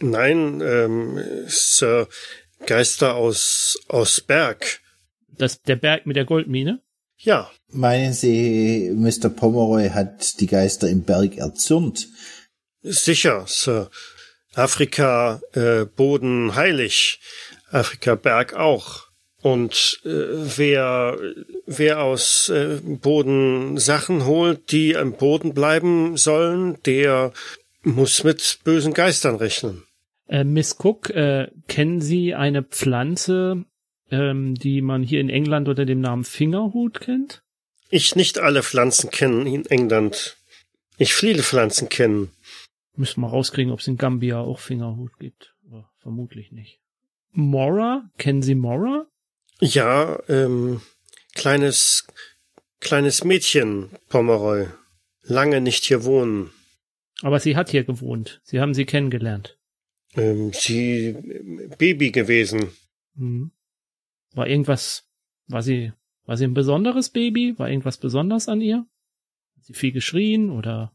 Nein, ähm, Sir, Geister aus, aus Berg. Das, der Berg mit der Goldmine? Ja. Meinen Sie, Mr. Pomeroy hat die Geister im Berg erzürnt? Sicher, Sir. Afrika äh, Boden heilig, Afrika Berg auch. Und äh, wer, wer aus äh, Boden Sachen holt, die am Boden bleiben sollen, der muss mit bösen Geistern rechnen. Äh, Miss Cook, äh, kennen Sie eine Pflanze, ähm, die man hier in England unter dem Namen Fingerhut kennt? Ich nicht alle Pflanzen kennen in England. Ich viele Pflanzen kennen. Müssen wir rauskriegen, ob es in Gambia auch Fingerhut gibt. Aber vermutlich nicht. Mora? Kennen Sie Mora? Ja, ähm, kleines, kleines Mädchen, Pomeroy. Lange nicht hier wohnen. Aber sie hat hier gewohnt. Sie haben sie kennengelernt. Ähm, sie Baby gewesen. Mhm. War irgendwas, war sie, war sie ein besonderes Baby? War irgendwas besonders an ihr? Hat sie viel geschrien oder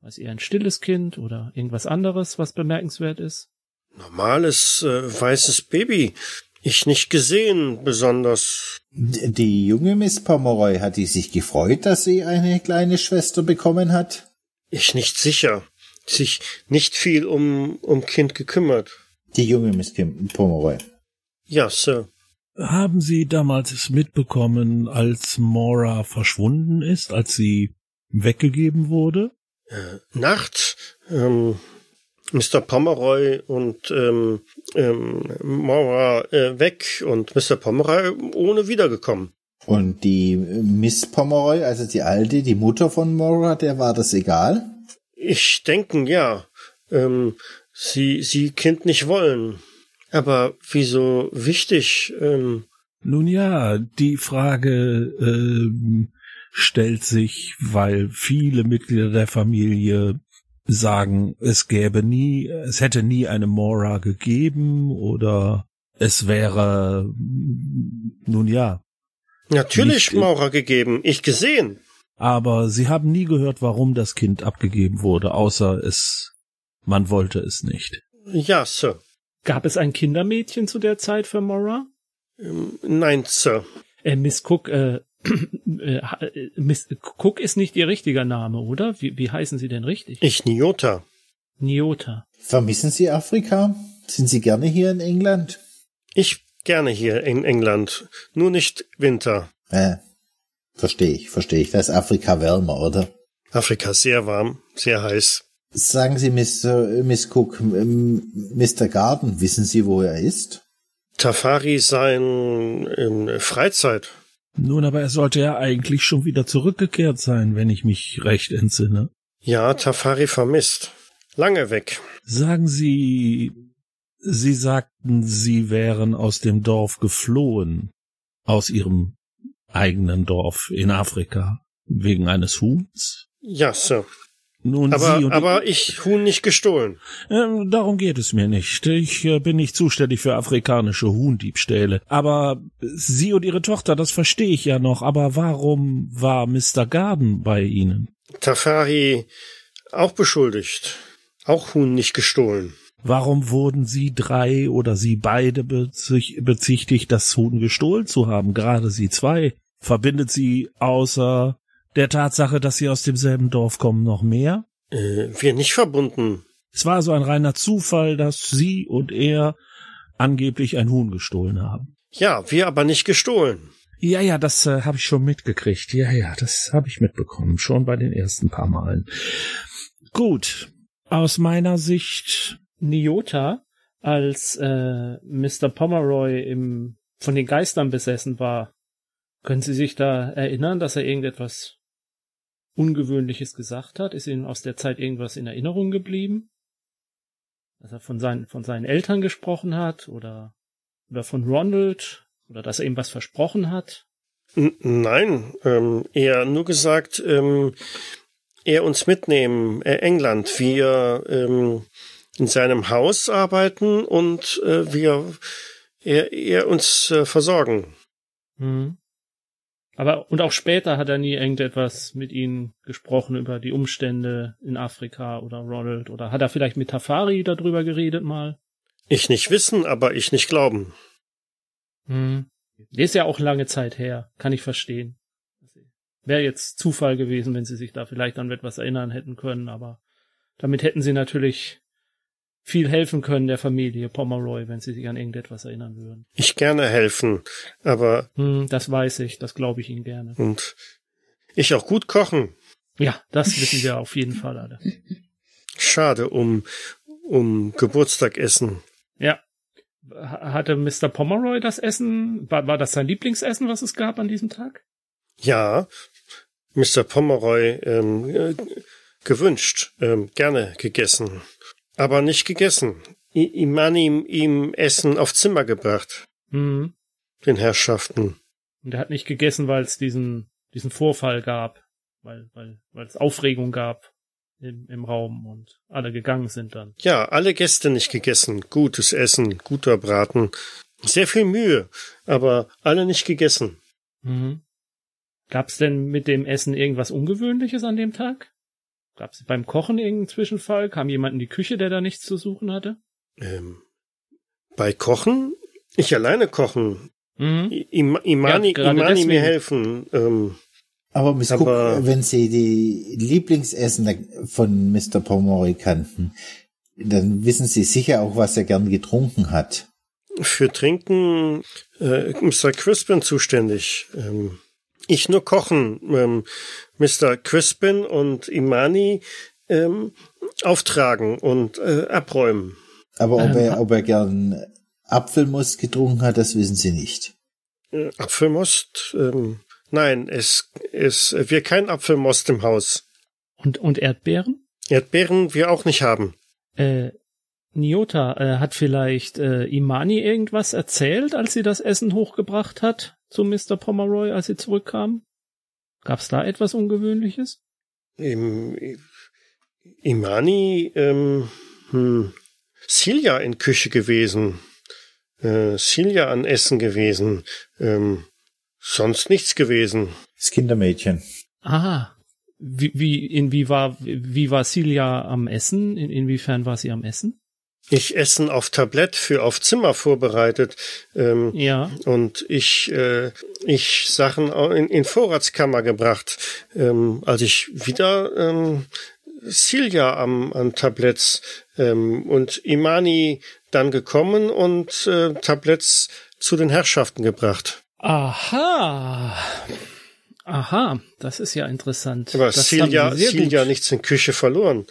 war sie eher ein stilles Kind oder irgendwas anderes, was bemerkenswert ist? Normales äh, weißes Baby. Ich nicht gesehen, besonders. Die junge Miss Pomeroy hat die sich gefreut, dass sie eine kleine Schwester bekommen hat? Ich nicht sicher. Sich nicht viel um, um Kind gekümmert. Die junge Miss Pomeroy. Ja, Sir. Haben Sie damals mitbekommen, als Mora verschwunden ist, als sie weggegeben wurde? Äh, Nacht. Ähm, Mr. Pomeroy und ähm, ähm, Mora äh, weg und Mr. Pomeroy ohne wiedergekommen. Und die Miss Pomeroy, also die alte, die Mutter von Mora, der war das egal? Ich denken, ja. Ähm, sie, sie Kind nicht wollen. Aber wieso wichtig? Ähm Nun ja, die Frage ähm, stellt sich, weil viele Mitglieder der Familie sagen, es gäbe nie, es hätte nie eine Mora gegeben oder es wäre, nun ja. Natürlich nicht, Maurer gegeben, ich gesehen. Aber sie haben nie gehört, warum das Kind abgegeben wurde, außer es, man wollte es nicht. Ja, Sir. Gab es ein Kindermädchen zu der Zeit für Mora? Ähm, nein, Sir. Äh, Miss Cook, äh, äh, Miss Cook ist nicht ihr richtiger Name, oder? Wie, wie heißen Sie denn richtig? Ich Niota. Niota. Vermissen Sie Afrika? Sind Sie gerne hier in England? Ich gerne hier in England, nur nicht Winter. Äh, verstehe ich, verstehe ich. Da ist Afrika wärmer, oder? Afrika sehr warm, sehr heiß. Sagen Sie, Mr. Miss Cook, Mr. Garden, wissen Sie, wo er ist? Tafari sein in Freizeit. Nun, aber er sollte ja eigentlich schon wieder zurückgekehrt sein, wenn ich mich recht entsinne. Ja, Tafari vermisst. Lange weg. Sagen Sie, Sie sagten, Sie wären aus dem Dorf geflohen. Aus Ihrem eigenen Dorf in Afrika. Wegen eines Huhns? Ja, Sir. Nun, aber, Sie und aber ich Huhn nicht gestohlen. Äh, darum geht es mir nicht. Ich äh, bin nicht zuständig für afrikanische Huhndiebstähle. Aber Sie und Ihre Tochter, das verstehe ich ja noch. Aber warum war Mr. Garden bei Ihnen? Tafari auch beschuldigt. Auch Huhn nicht gestohlen. Warum wurden Sie drei oder Sie beide bezichtigt, das Huhn gestohlen zu haben? Gerade Sie zwei. Verbindet Sie außer der Tatsache, dass sie aus demselben Dorf kommen, noch mehr? Äh, wir nicht verbunden. Es war so ein reiner Zufall, dass sie und er angeblich ein Huhn gestohlen haben. Ja, wir aber nicht gestohlen. Ja, ja, das äh, habe ich schon mitgekriegt. Ja, ja, das habe ich mitbekommen, schon bei den ersten paar Malen. Gut, aus meiner Sicht Niota, als äh, Mr. Pomeroy im von den Geistern besessen war. Können Sie sich da erinnern, dass er irgendetwas Ungewöhnliches gesagt hat? Ist ihm aus der Zeit irgendwas in Erinnerung geblieben? Dass er von seinen, von seinen Eltern gesprochen hat oder, oder von Ronald oder dass er ihm was versprochen hat? Nein, ähm, er nur gesagt, ähm, er uns mitnehmen, äh, England, wir ähm, in seinem Haus arbeiten und äh, wir er, er uns äh, versorgen. Hm. Aber und auch später hat er nie irgendetwas mit ihnen gesprochen über die Umstände in Afrika oder Ronald oder hat er vielleicht mit Tafari darüber geredet mal? Ich nicht wissen, aber ich nicht glauben. Hm. Ist ja auch lange Zeit her, kann ich verstehen. Wäre jetzt Zufall gewesen, wenn sie sich da vielleicht an etwas erinnern hätten können, aber damit hätten sie natürlich viel helfen können der Familie Pomeroy, wenn sie sich an irgendetwas erinnern würden. Ich gerne helfen, aber. Hm, das weiß ich, das glaube ich Ihnen gerne. Und ich auch gut kochen. Ja, das wissen wir auf jeden Fall alle. Schade um, um Geburtstagessen. Ja. Hatte Mr. Pomeroy das Essen? War, war das sein Lieblingsessen, was es gab an diesem Tag? Ja, Mr. Pomeroy ähm, äh, gewünscht, ähm, gerne gegessen aber nicht gegessen. I man ihm, ihm Essen auf Zimmer gebracht. Mhm. Den Herrschaften. Und er hat nicht gegessen, weil es diesen, diesen Vorfall gab, weil, weil, weil es Aufregung gab im, im Raum und alle gegangen sind dann. Ja, alle Gäste nicht gegessen. Gutes Essen, guter Braten. Sehr viel Mühe, aber alle nicht gegessen. Mhm. Gab's denn mit dem Essen irgendwas Ungewöhnliches an dem Tag? Gab es beim Kochen irgendeinen Zwischenfall? Kam jemand in die Küche, der da nichts zu suchen hatte? Ähm, bei Kochen? Ich alleine kochen. Mhm. Im, Imani, ja, Imani mir helfen. Ähm, aber Miss Cook, wenn Sie die Lieblingsessen von Mr. Pomeroy kannten, dann wissen Sie sicher auch, was er gern getrunken hat. Für Trinken äh, Mr. Crispin zuständig. Ähm, ich nur kochen. Ähm, Mr. Crispin und Imani ähm, auftragen und äh, abräumen. Aber ob er, ob er gern Apfelmost getrunken hat, das wissen Sie nicht. Äh, Apfelmost? Ähm, nein, es, es, wir kein Apfelmost im Haus. Und, und Erdbeeren? Erdbeeren wir auch nicht haben. Äh, Niota, äh, hat vielleicht äh, Imani irgendwas erzählt, als sie das Essen hochgebracht hat zu Mr. Pomeroy, als sie zurückkam? Gab's da etwas Ungewöhnliches? Im, Imani, ähm, hm, Silja in Küche gewesen, äh, Silja an Essen gewesen, ähm, sonst nichts gewesen. Das Kindermädchen. Ah, wie, wie, in wie war, wie war Silja am Essen? In, inwiefern war sie am Essen? Ich Essen auf Tablett für auf Zimmer vorbereitet. Ähm, Ja. Und ich, äh, ich Sachen in, in Vorratskammer gebracht. Ähm, als ich wieder ähm, Silja am, am Tabletts ähm, und Imani dann gekommen und äh, Tabletts zu den Herrschaften gebracht. Aha. Aha, das ist ja interessant. Aber das Silja, Silja nichts in Küche verloren.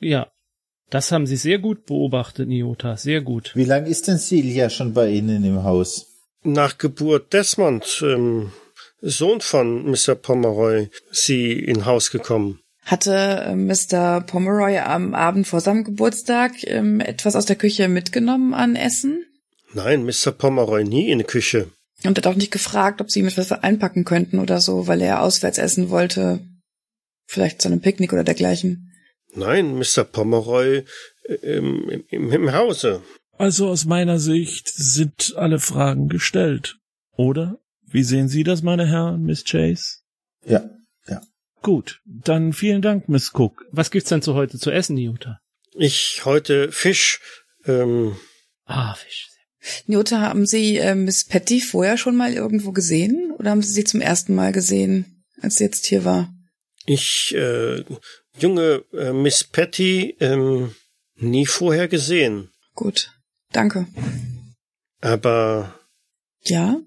Ja, das haben Sie sehr gut beobachtet, Niota, sehr gut. Wie lang ist denn Silja schon bei Ihnen im Haus? Nach Geburt Desmond, ähm, Sohn von Mr. Pomeroy, sie in Haus gekommen. Hatte äh, Mr. Pomeroy am Abend vor seinem Geburtstag ähm, etwas aus der Küche mitgenommen an Essen? Nein, Mr. Pomeroy nie in die Küche. Und hat auch nicht gefragt, ob sie ihm etwas einpacken könnten oder so, weil er auswärts essen wollte. Vielleicht zu einem Picknick oder dergleichen. Nein, Mr. Pomeroy äh, im, im, im Hause. Also aus meiner Sicht sind alle Fragen gestellt. Oder? Wie sehen Sie das, meine Herren, Miss Chase? Ja. Gut, dann vielen Dank, Miss Cook. Was gibt's denn zu heute zu essen, Niota? Ich heute Fisch. Ähm, Ah, Fisch. Jutta, haben Sie äh, Miss Patty vorher schon mal irgendwo gesehen? Oder haben Sie sie zum ersten Mal gesehen, als sie jetzt hier war? ich, äh, junge äh, Miss Patty, ähm, nie vorher gesehen. Gut. Danke. Aber Ja?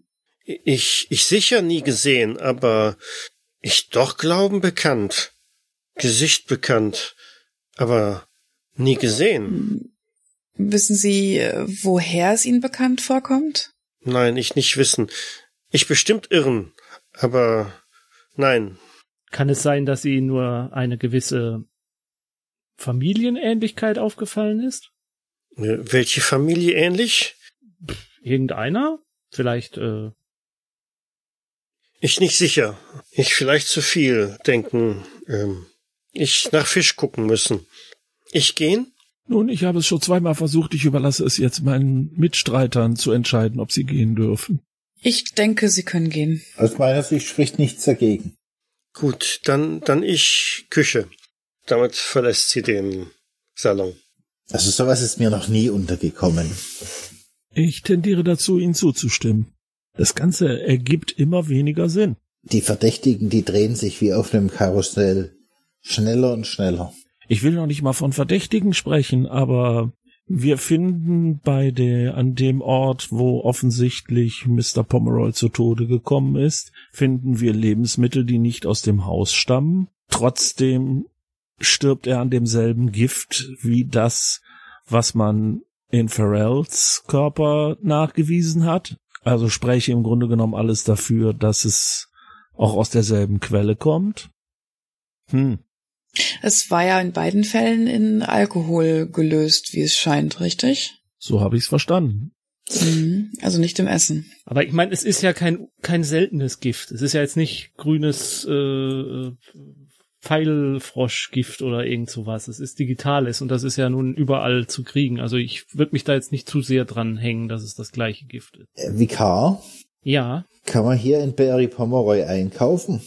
ich, ich sicher nie gesehen, aber ich doch glauben bekannt. Gesicht bekannt. Aber nie gesehen. Wissen Sie, äh, woher es Ihnen bekannt vorkommt? Nein, ich nicht wissen. Ich bestimmt irren. Aber nein, Kann es sein, dass Ihnen nur eine gewisse Familienähnlichkeit aufgefallen ist? Äh, Welche Familie ähnlich? Irgendeiner? Vielleicht, äh, Ich nicht sicher. Ich vielleicht zu viel denken. Ähm, ich nach Fisch gucken müssen. Ich gehen? Nun, ich habe es schon zweimal versucht, ich überlasse es jetzt meinen Mitstreitern zu entscheiden, ob sie gehen dürfen. Ich denke, Sie können gehen. Aus meiner Sicht spricht nichts dagegen. Gut, dann, dann ich Küche. Damit verlässt sie den Salon. Also sowas ist mir noch nie untergekommen. Ich tendiere dazu, Ihnen zuzustimmen. Das Ganze ergibt immer weniger Sinn. Die Verdächtigen, die drehen sich wie auf einem Karussell. Schneller und schneller. Ich will noch nicht mal von Verdächtigen sprechen, aber wir finden bei der, an dem Ort, wo offensichtlich Mr. Pomeroy zu Tode gekommen ist, finden wir Lebensmittel, die nicht aus dem Haus stammen. Trotzdem stirbt er an demselben Gift wie das, was man in Pharrells Körper nachgewiesen hat. Also spreche im Grunde genommen alles dafür, dass es auch aus derselben Quelle kommt. Hm. Es war ja in beiden Fällen in Alkohol gelöst, wie es scheint, richtig? So habe ich's verstanden. Mhm. Also nicht im Essen. aber ich meine, es ist ja kein, kein seltenes Gift. Es ist ja jetzt nicht grünes, äh, Pfeilfroschgift oder irgend sowas. Es ist digitales und das ist ja nun überall zu kriegen. Also ich würde mich da jetzt nicht zu sehr dran hängen, dass es das gleiche Gift ist. Äh, Vikar, Ja, kann man hier in Barry Pomeroy einkaufen?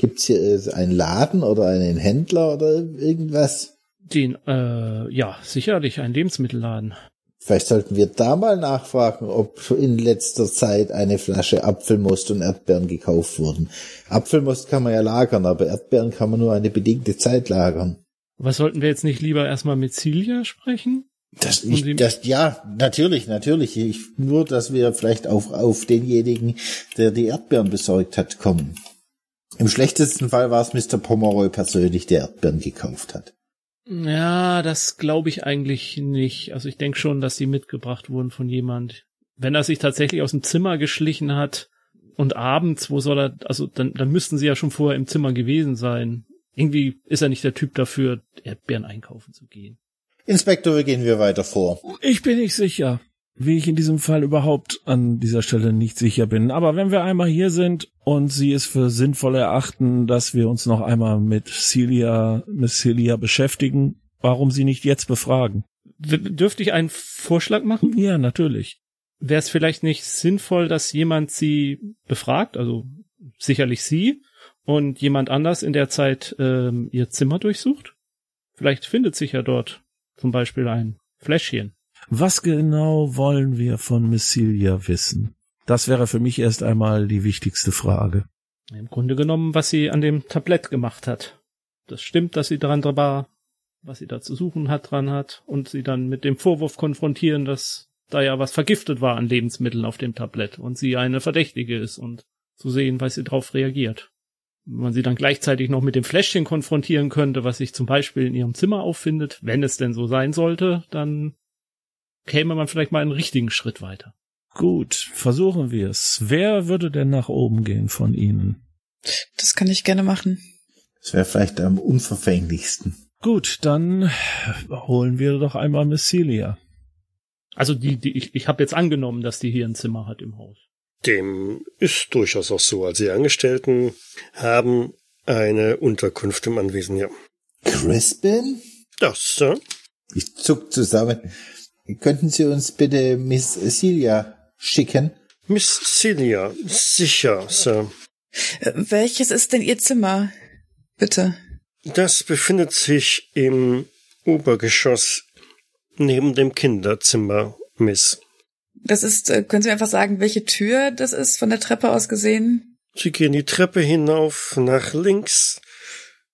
Gibt's hier äh, einen Laden oder einen Händler oder irgendwas? den, äh, ja, sicherlich ein Lebensmittelladen. Vielleicht sollten wir da mal nachfragen, ob in letzter Zeit eine Flasche Apfelmost und Erdbeeren gekauft wurden. Apfelmost kann man ja lagern, aber Erdbeeren kann man nur eine bedingte Zeit lagern. Was sollten wir jetzt nicht lieber erstmal mit Silja sprechen? Das, ich, das, ja, natürlich, natürlich. Ich, nur, dass wir vielleicht auf, auf denjenigen, der die Erdbeeren besorgt hat, kommen. Im schlechtesten Fall war es Mr. Pomeroy persönlich, der Erdbeeren gekauft hat. Ja, das glaube ich eigentlich nicht. Also ich denke schon, dass die mitgebracht wurden von jemand. Wenn er sich tatsächlich aus dem Zimmer geschlichen hat und abends, wo soll er, also dann, dann müssten sie ja schon vorher im Zimmer gewesen sein. Irgendwie ist er nicht der Typ dafür, Erdbeeren einkaufen zu gehen. Inspektor, wie gehen wir weiter vor? Ich bin nicht sicher, wie ich in diesem Fall überhaupt an dieser Stelle nicht sicher bin. Aber wenn wir einmal hier sind und Sie es für sinnvoll erachten, dass wir uns noch einmal mit Celia, mit Celia beschäftigen, warum Sie nicht jetzt befragen? W dürfte ich einen Vorschlag machen? Ja, natürlich. Wäre es vielleicht nicht sinnvoll, dass jemand sie befragt, also sicherlich sie, und jemand anders in der Zeit ähm, ihr Zimmer durchsucht? Vielleicht findet sich ja dort zum Beispiel ein Fläschchen. Was genau wollen wir von Miss Celia wissen? Das wäre für mich erst einmal die wichtigste Frage. Im Grunde genommen, was sie an dem Tablett gemacht hat. Das stimmt, dass sie dran war, was sie da zu suchen hat, dran hat, und sie dann mit dem Vorwurf konfrontieren, dass da ja was vergiftet war an Lebensmitteln auf dem Tablett und sie eine Verdächtige ist und zu sehen, wie sie darauf reagiert. Wenn man sie dann gleichzeitig noch mit dem Fläschchen konfrontieren könnte, was sich zum Beispiel in ihrem Zimmer auffindet, wenn es denn so sein sollte, dann käme man vielleicht mal einen richtigen Schritt weiter. Gut, versuchen wir es. Wer würde denn nach oben gehen von Ihnen? Das kann ich gerne machen. Das wäre vielleicht am unverfänglichsten. Gut, dann holen wir doch einmal Miss Celia. Also die, die ich, ich habe jetzt angenommen, dass die hier ein Zimmer hat im Haus. Dem ist durchaus auch so. Also die Angestellten haben eine Unterkunft im Anwesen, ja. Crispin? Das, Sir? Ich zuck zusammen. Könnten Sie uns bitte Miss Celia schicken? Miss Celia, sicher, Sir. Welches ist denn Ihr Zimmer? Bitte. Das befindet sich im Obergeschoss neben dem Kinderzimmer, Miss. Das ist, äh, können Sie mir einfach sagen, welche Tür das ist von der Treppe aus gesehen? Sie gehen die Treppe hinauf nach links,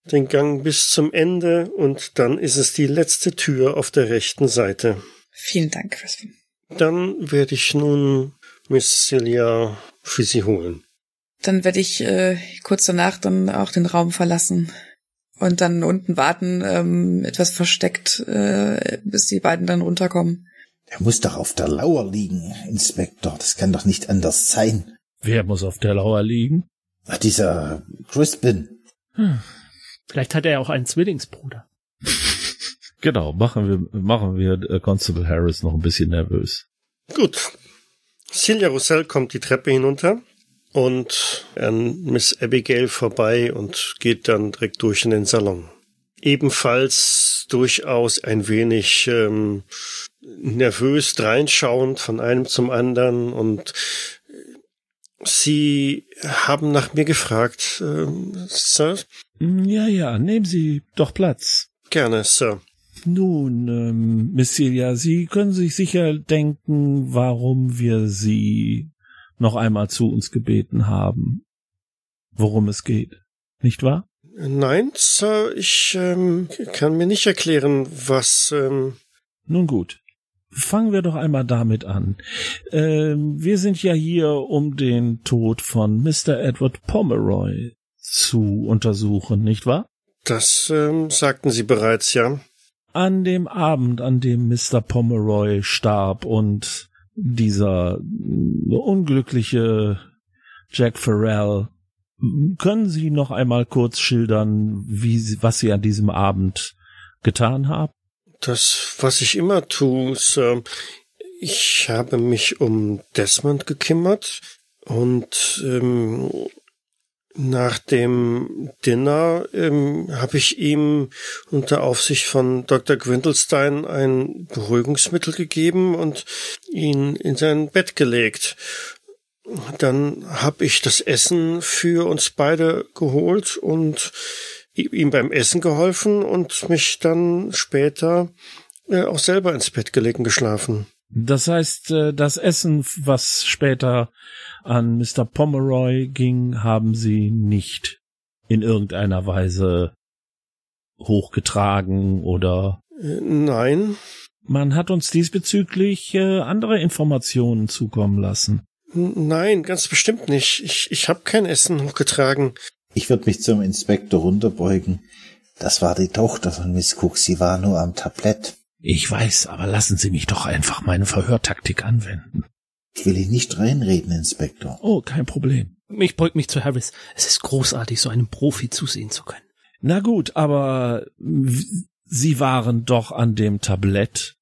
den Gang bis zum Ende und dann ist es die letzte Tür auf der rechten Seite. Vielen Dank, Crispin. Dann werde ich nun Miss Celia für Sie holen. Dann werde ich äh, kurz danach dann auch den Raum verlassen und dann unten warten, ähm, etwas versteckt, äh, bis die beiden dann runterkommen. Er muss doch auf der Lauer liegen, Inspektor. Das kann doch nicht anders sein. Wer muss auf der Lauer liegen? Ach, dieser Crispin. Hm. Vielleicht hat er ja auch einen Zwillingsbruder. Genau, machen wir, machen wir äh, Constable Harris noch ein bisschen nervös. Gut. Celia Roussel kommt die Treppe hinunter und an Miss Abigail vorbei und geht dann direkt durch in den Salon. Ebenfalls durchaus ein wenig ähm, nervös reinschauend von einem zum anderen und Sie haben nach mir gefragt, ähm, Sir? Ja, ja, nehmen Sie doch Platz. Gerne, Sir. Nun, ähm, Miss Celia, Sie können sich sicher denken, warum wir Sie noch einmal zu uns gebeten haben. Worum es geht, nicht wahr? Nein, Sir, ich ähm, kann mir nicht erklären, was. Ähm Nun gut. Fangen wir doch einmal damit an. Ähm, wir sind ja hier, um den Tod von Mr. Edward Pomeroy zu untersuchen, nicht wahr? Das ähm, sagten Sie bereits, ja. An dem Abend, an dem Mr. Pomeroy starb und dieser unglückliche Jack Farrell, können Sie noch einmal kurz schildern, wie Sie, was Sie an diesem Abend getan haben? Das, was ich immer tue, ist, äh, ich habe mich um Desmond gekümmert und ähm, nach dem Dinner ähm, habe ich ihm unter Aufsicht von Dr. Gwindelstein ein Beruhigungsmittel gegeben und ihn in sein Bett gelegt. Dann habe ich das Essen für uns beide geholt und ihm beim Essen geholfen und mich dann später äh, auch selber ins Bett gelegt und geschlafen. Das heißt, äh, das Essen, was später an Mr. Pomeroy ging, haben Sie nicht in irgendeiner Weise hochgetragen oder? Äh, nein. Man hat uns diesbezüglich äh, andere Informationen zukommen lassen. Nein, ganz bestimmt nicht. Ich, ich habe kein Essen hochgetragen. Ich würde mich zum Inspektor runterbeugen. Das war die Tochter von Miss Cook. Sie war nur am Tablett. Ich weiß, aber lassen Sie mich doch einfach meine Verhörtaktik anwenden. Ich will Ihnen nicht reinreden, Inspektor. Oh, kein Problem. Ich beug mich zu Harris. Es ist großartig, so einem Profi zusehen zu können. Na gut, aber Sie waren doch an dem Tablett,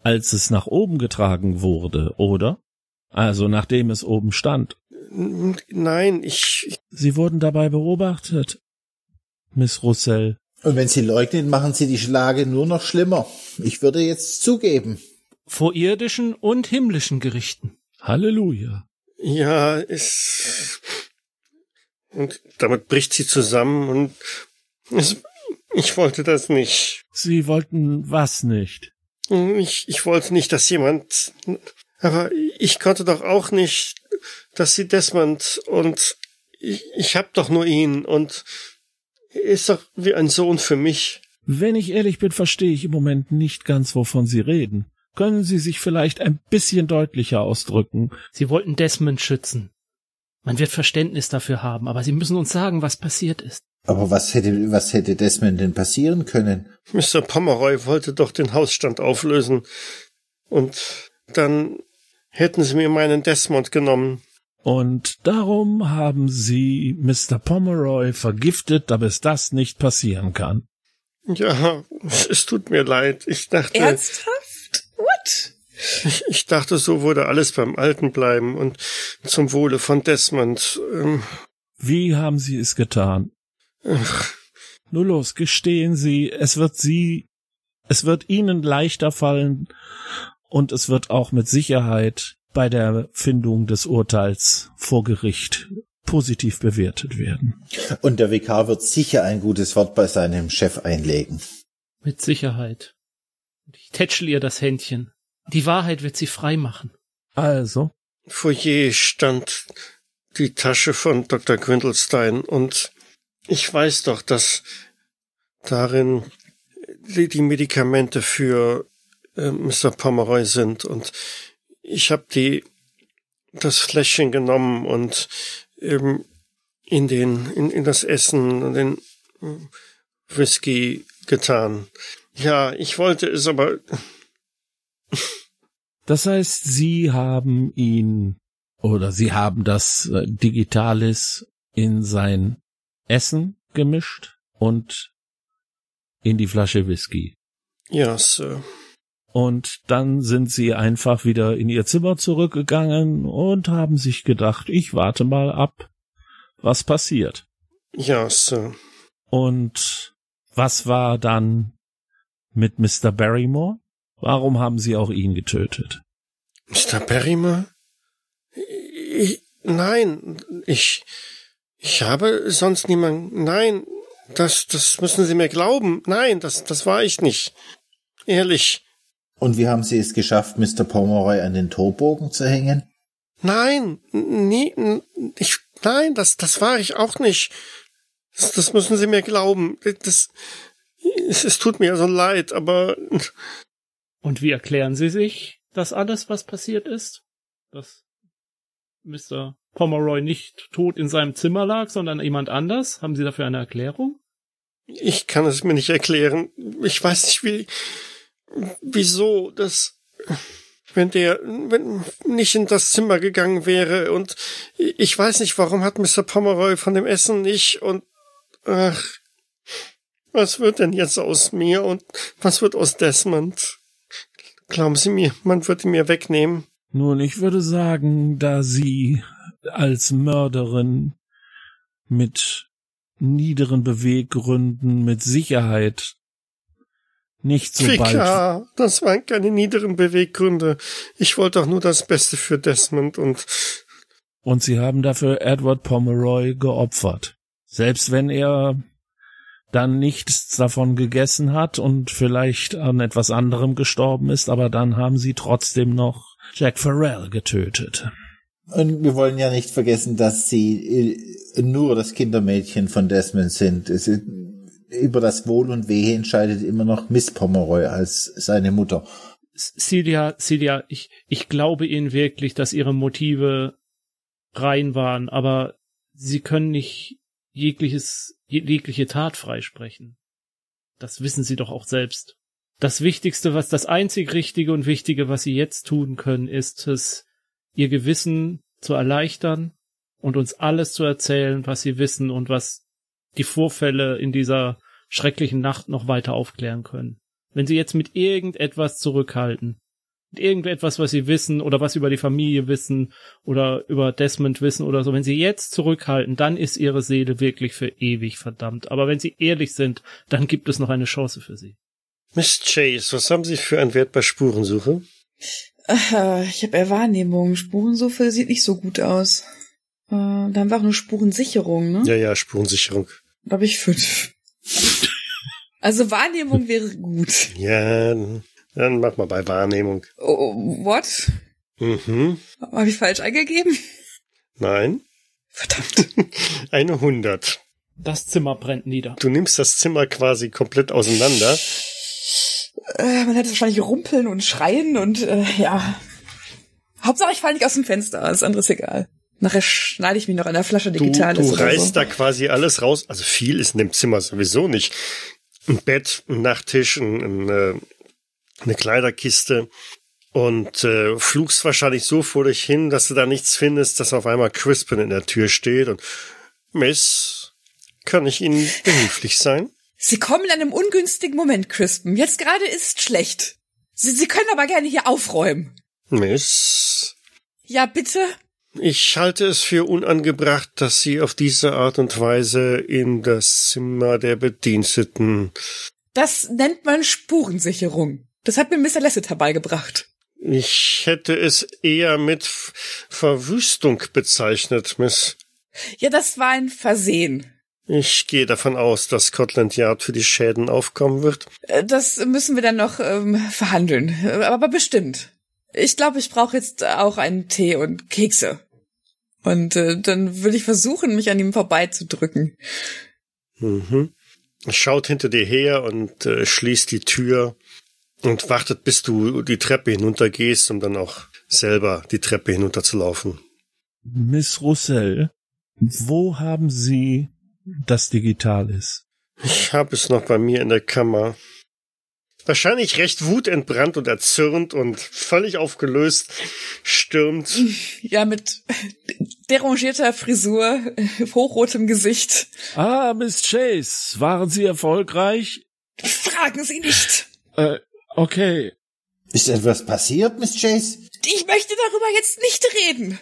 als es nach oben getragen wurde, oder? Also nachdem es oben stand. Nein, ich. Sie wurden dabei beobachtet, Miss Roussel. Und wenn Sie leugnen, machen Sie die Lage nur noch schlimmer. Ich würde jetzt zugeben. Vor irdischen und himmlischen Gerichten. Halleluja. Ja, es. Und damit bricht sie zusammen und es, ich wollte das nicht. Sie wollten was nicht? Ich, ich wollte nicht, dass jemand. Aber ich konnte doch auch nicht, dass sie Desmond und ich, ich hab doch nur ihn und er ist doch wie ein Sohn für mich. Wenn ich ehrlich bin, verstehe ich im Moment nicht ganz, wovon Sie reden. Können Sie sich vielleicht ein bisschen deutlicher ausdrücken? Sie wollten Desmond schützen. Man wird Verständnis dafür haben, aber Sie müssen uns sagen, was passiert ist. Aber was hätte, was hätte Desmond denn passieren können? Mr. Pomeroy wollte doch den Hausstand auflösen. Und dann hätten sie mir meinen Desmond genommen. Und darum haben Sie Mr. Pomeroy vergiftet, damit das nicht passieren kann. Ja, es tut mir leid. Ich dachte. Ernsthaft? What? Ich, ich dachte, so würde alles beim Alten bleiben und zum Wohle von Desmond. Ähm, Wie haben Sie es getan? ach, Nur los, gestehen Sie, es wird Sie, es wird Ihnen leichter fallen und es wird auch mit Sicherheit bei der Findung des Urteils vor Gericht positiv bewertet werden. Und der Vikar wird sicher ein gutes Wort bei seinem Chef einlegen. Mit Sicherheit. Und ich tätschel ihr das Händchen. Die Wahrheit wird sie frei machen. Also, Foyer stand die Tasche von Dr. Grindelstein und ich weiß doch, dass darin die, Medikamente für äh, Mr. Pomeroy sind und ich habe die das Fläschchen genommen und ähm, in den in, in das Essen und den äh, Whisky getan. Ja, ich wollte es aber das heißt, Sie haben ihn oder Sie haben das äh, Digitalis in sein Essen gemischt und in die Flasche Whisky. ja, Sir. Und dann sind sie einfach wieder in ihr Zimmer zurückgegangen und haben sich gedacht, ich warte mal ab, was passiert. Ja, Sir. Und was war dann mit Mr. Barrymore? Warum haben sie auch ihn getötet? Mr. Barrymore? Ich, nein, ich, ich habe sonst niemanden, nein, das, das müssen Sie mir glauben. Nein, das, das war ich nicht. Ehrlich. Und wie haben Sie es geschafft, Mr. Pomeroy an den Torbogen zu hängen? Nein, nie, ich, nein, das, das war ich auch nicht. Das, das müssen Sie mir glauben. Das, es, es tut mir so leid, aber Und wie erklären Sie sich das alles, was passiert ist? Dass Mr. Pomeroy nicht tot in seinem Zimmer lag, sondern jemand anders? Haben Sie dafür eine Erklärung? ich kann es mir nicht erklären. Ich weiß nicht, wie, wieso, das, wenn der, wenn nicht in das Zimmer gegangen wäre und ich weiß nicht, warum hat Mr. Pomeroy von dem Essen nicht und, ach, was wird denn jetzt aus mir und was wird aus Desmond? Glauben Sie mir, man ihn mir wegnehmen? Nun, ich würde sagen, da sie als Mörderin mit niederen Beweggründen mit Sicherheit nicht so bald Picard, das waren keine niederen Beweggründe. Ich wollte doch nur das Beste für Desmond und und sie haben dafür Edward Pomeroy geopfert. Selbst wenn er dann nichts davon gegessen hat und vielleicht an etwas anderem gestorben ist, aber dann haben sie trotzdem noch Jack Farrell getötet. Und wir wollen ja nicht vergessen, dass Sie äh, nur das Kindermädchen von Desmond sind. Es ist, über das Wohl und Wehe entscheidet immer noch Miss Pomeroy als seine Mutter. Celia, Celia, ich, ich glaube Ihnen wirklich, dass Ihre Motive rein waren, aber Sie können nicht jegliches, jegliche Tat freisprechen. Das wissen Sie doch auch selbst. Das Wichtigste, was das einzig Richtige und Wichtige, was Sie jetzt tun können, ist es, Ihr Gewissen zu erleichtern und uns alles zu erzählen, was Sie wissen und was die Vorfälle in dieser schrecklichen Nacht noch weiter aufklären können. Wenn sie jetzt mit irgendetwas zurückhalten, irgendetwas, was sie wissen oder was sie über die Familie wissen oder über Desmond wissen oder so, wenn sie jetzt zurückhalten, dann ist ihre Seele wirklich für ewig verdammt. Aber wenn sie ehrlich sind, dann gibt es noch eine Chance für sie. Miss Chase, was haben Sie für einen Wert bei Spurensuche? Äh, ich habe eher Wahrnehmung. Spurensuche sieht nicht so gut aus. Äh, da haben wir auch eine Spurensicherung, ne? Ja, ja, Spurensicherung. Da habe ich fünf. Also Wahrnehmung wäre gut. Ja, dann mach mal bei Wahrnehmung. Oh, what? Mhm. Habe ich falsch eingegeben? Nein. Verdammt. Eine 100. Das Zimmer brennt nieder. Du nimmst das Zimmer quasi komplett auseinander. Äh, man hätte wahrscheinlich rumpeln und schreien und äh, ja. Hauptsache ich falle nicht aus dem Fenster, alles andere ist egal. Nachher schneide ich mich noch an der Flasche Du, Digitales du oder reißt so. da quasi alles raus. Also viel ist in dem Zimmer sowieso nicht. Ein Bett, ein Nachttisch, ein, ein, äh, eine Kleiderkiste und äh, flugst wahrscheinlich so vor dich hin, dass du da nichts findest, dass auf einmal Crispin in der Tür steht und Miss, kann ich Ihnen behilflich sein? Sie kommen in einem ungünstigen Moment, Crispin. Jetzt gerade ist schlecht. Sie, Sie können aber gerne hier aufräumen. Miss, Ja, bitte? ich halte es für unangebracht, dass Sie auf diese Art und Weise in das Zimmer der Bediensteten Das nennt man Spurensicherung. Das hat mir Mr. Lasseter beigebracht. Ich hätte es eher mit Verwüstung bezeichnet, Miss. Ja, das war ein Versehen. Ich gehe davon aus, dass Scotland Yard für die Schäden aufkommen wird. Äh, Das müssen wir dann noch ähm, verhandeln. Äh, Aber bestimmt. Ich glaube, ich brauche jetzt auch einen Tee und Kekse. Und äh, dann würde ich versuchen, mich an ihm vorbeizudrücken. Mhm. Schaut hinter dir her und äh, schließt die Tür und wartet, bis du die Treppe hinuntergehst, um dann auch selber die Treppe hinunterzulaufen. Miss Roussel, wo haben Sie das Digitalis? Ich habe es noch bei mir in der Kammer. Wahrscheinlich recht wutentbrannt und erzürnt und völlig aufgelöst stürmt. Ja, mit derangierter Frisur, hochrotem Gesicht. Ah, Miss Chase, waren Sie erfolgreich? Fragen Sie nicht. Äh, okay. Ist etwas passiert, Miss Chase? Ich möchte darüber jetzt nicht reden.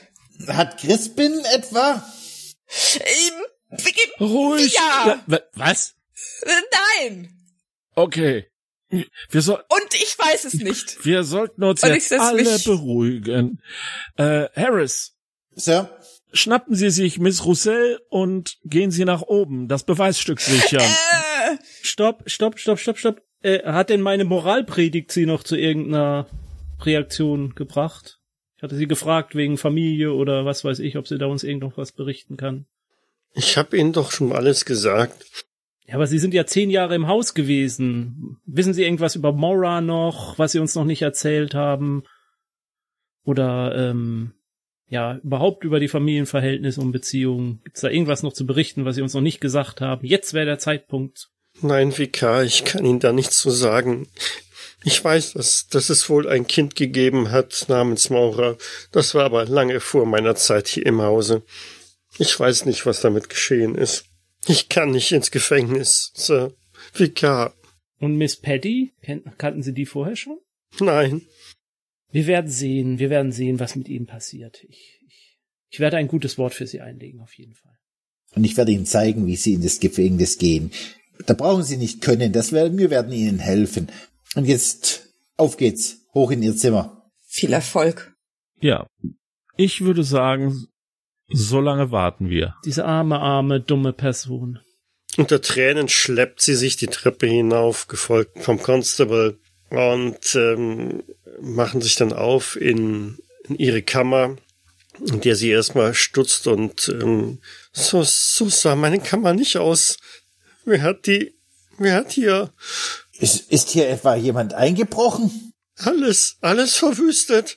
Hat Crispin etwa? Ähm, Ruhig. Ja. wa- was? nein. Okay. Wir, soll, Und ich weiß es nicht. wir sollten uns Und jetzt alle mich- beruhigen. Äh, Harris, Sir? schnappen Sie sich Miss Roussel und gehen Sie nach oben, das Beweisstück sichern. Äh, Stopp, stopp, stopp, stopp, stopp. Äh, hat denn meine Moralpredigt sie noch zu irgendeiner Reaktion gebracht? Ich hatte sie gefragt wegen Familie oder was weiß ich, ob sie da uns irgend noch was berichten kann. Ich habe Ihnen doch schon alles gesagt. Ja, aber Sie sind ja zehn Jahre im Haus gewesen. Wissen Sie irgendwas über Mora noch, was Sie uns noch nicht erzählt haben? Oder ähm, ja, überhaupt über die Familienverhältnisse und Beziehungen? Gibt's da irgendwas noch zu berichten, was Sie uns noch nicht gesagt haben? Jetzt wäre der Zeitpunkt. Nein, Vikar, ich kann Ihnen da nichts zu sagen. Ich weiß, dass, dass es wohl ein Kind gegeben hat namens Maura. Das war aber lange vor meiner Zeit hier im Hause. Ich weiß nicht, was damit geschehen ist. Ich kann nicht ins Gefängnis, Sir. Vikar. Und Miss Paddy? Ken kannten Sie die vorher schon? Nein. Wir werden sehen, wir werden sehen, was mit ihm passiert. Ich, ich, ich werde ein gutes Wort für Sie einlegen, auf jeden Fall. Und ich werde Ihnen zeigen, wie Sie in das Gefängnis gehen. Da brauchen Sie nicht können, das werden, wir werden Ihnen helfen. Und jetzt, auf geht's, hoch in Ihr Zimmer. viel Erfolg. Ja. Ich würde sagen, so lange warten wir. Diese arme, arme, dumme Person. Unter Tränen schleppt sie sich die Treppe hinauf, gefolgt vom Constable, und ähm, machen sich dann auf in, in ihre Kammer, in der sie erstmal stutzt und ähm, so, so sah meine Kammer nicht aus. Wer hat die, wer hat hier Ist, ist hier etwa jemand eingebrochen? alles, alles verwüstet?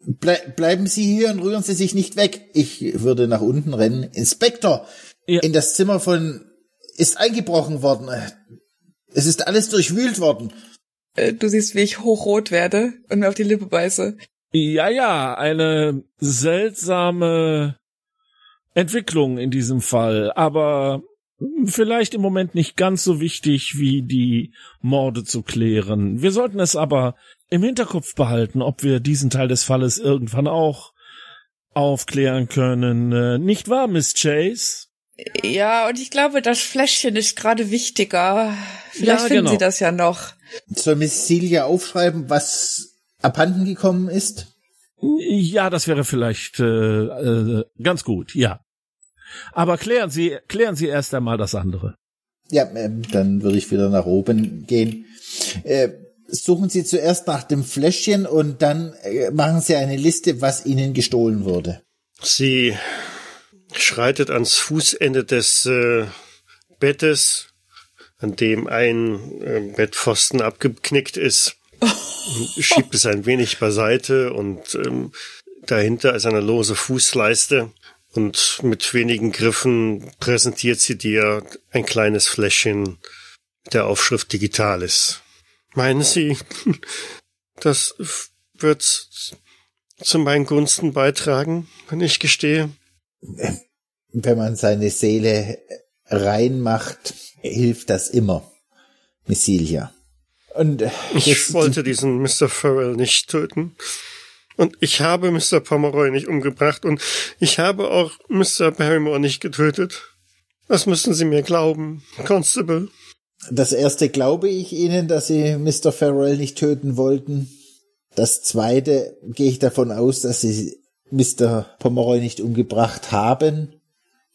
Ble bleiben Sie hier und rühren Sie sich nicht weg. Ich würde nach unten rennen. Inspektor, Ja. in das Zimmer von ist eingebrochen worden. Es ist alles durchwühlt worden. Äh, du siehst, wie ich hochrot werde und mir auf die Lippe beiße. Ja, ja, eine seltsame Entwicklung in diesem Fall. Aber Vielleicht im Moment nicht ganz so wichtig wie die Morde zu klären. Wir sollten es aber im Hinterkopf behalten, ob wir diesen Teil des Falles irgendwann auch aufklären können. Äh, nicht wahr, Miss Chase? Ja, und ich glaube, das Fläschchen ist gerade wichtiger. Vielleicht Ja, finden genau. Sie das ja noch. Soll Miss Celia aufschreiben, was abhanden gekommen ist? Ja, das wäre vielleicht äh, äh, ganz gut, ja. Aber klären Sie, klären Sie erst einmal das andere. Ja, ähm, dann würde ich wieder nach oben gehen. Äh, suchen Sie zuerst nach dem Fläschchen und dann äh, machen Sie eine Liste, was Ihnen gestohlen wurde. Sie schreitet ans Fußende des äh, Bettes, an dem ein äh, Bettpfosten abgeknickt ist, schiebt es ein wenig beiseite und ähm, dahinter ist eine lose Fußleiste und mit wenigen Griffen präsentiert sie dir ein kleines Fläschchen der Aufschrift Digitalis. Meinen Sie, das wird zu meinen Gunsten beitragen, wenn ich gestehe? Wenn man seine Seele reinmacht, hilft das immer. Miss Celia. Und äh, Ich wollte diesen Mr. Farrell nicht töten. Und ich habe Mr. Pomeroy nicht umgebracht und ich habe auch Mr. Barrymore nicht getötet. Das müssen Sie mir glauben, Constable. Das erste glaube ich Ihnen, dass Sie Mr. Farrell nicht töten wollten. Das zweite gehe ich davon aus, dass Sie Mr. Pomeroy nicht umgebracht haben,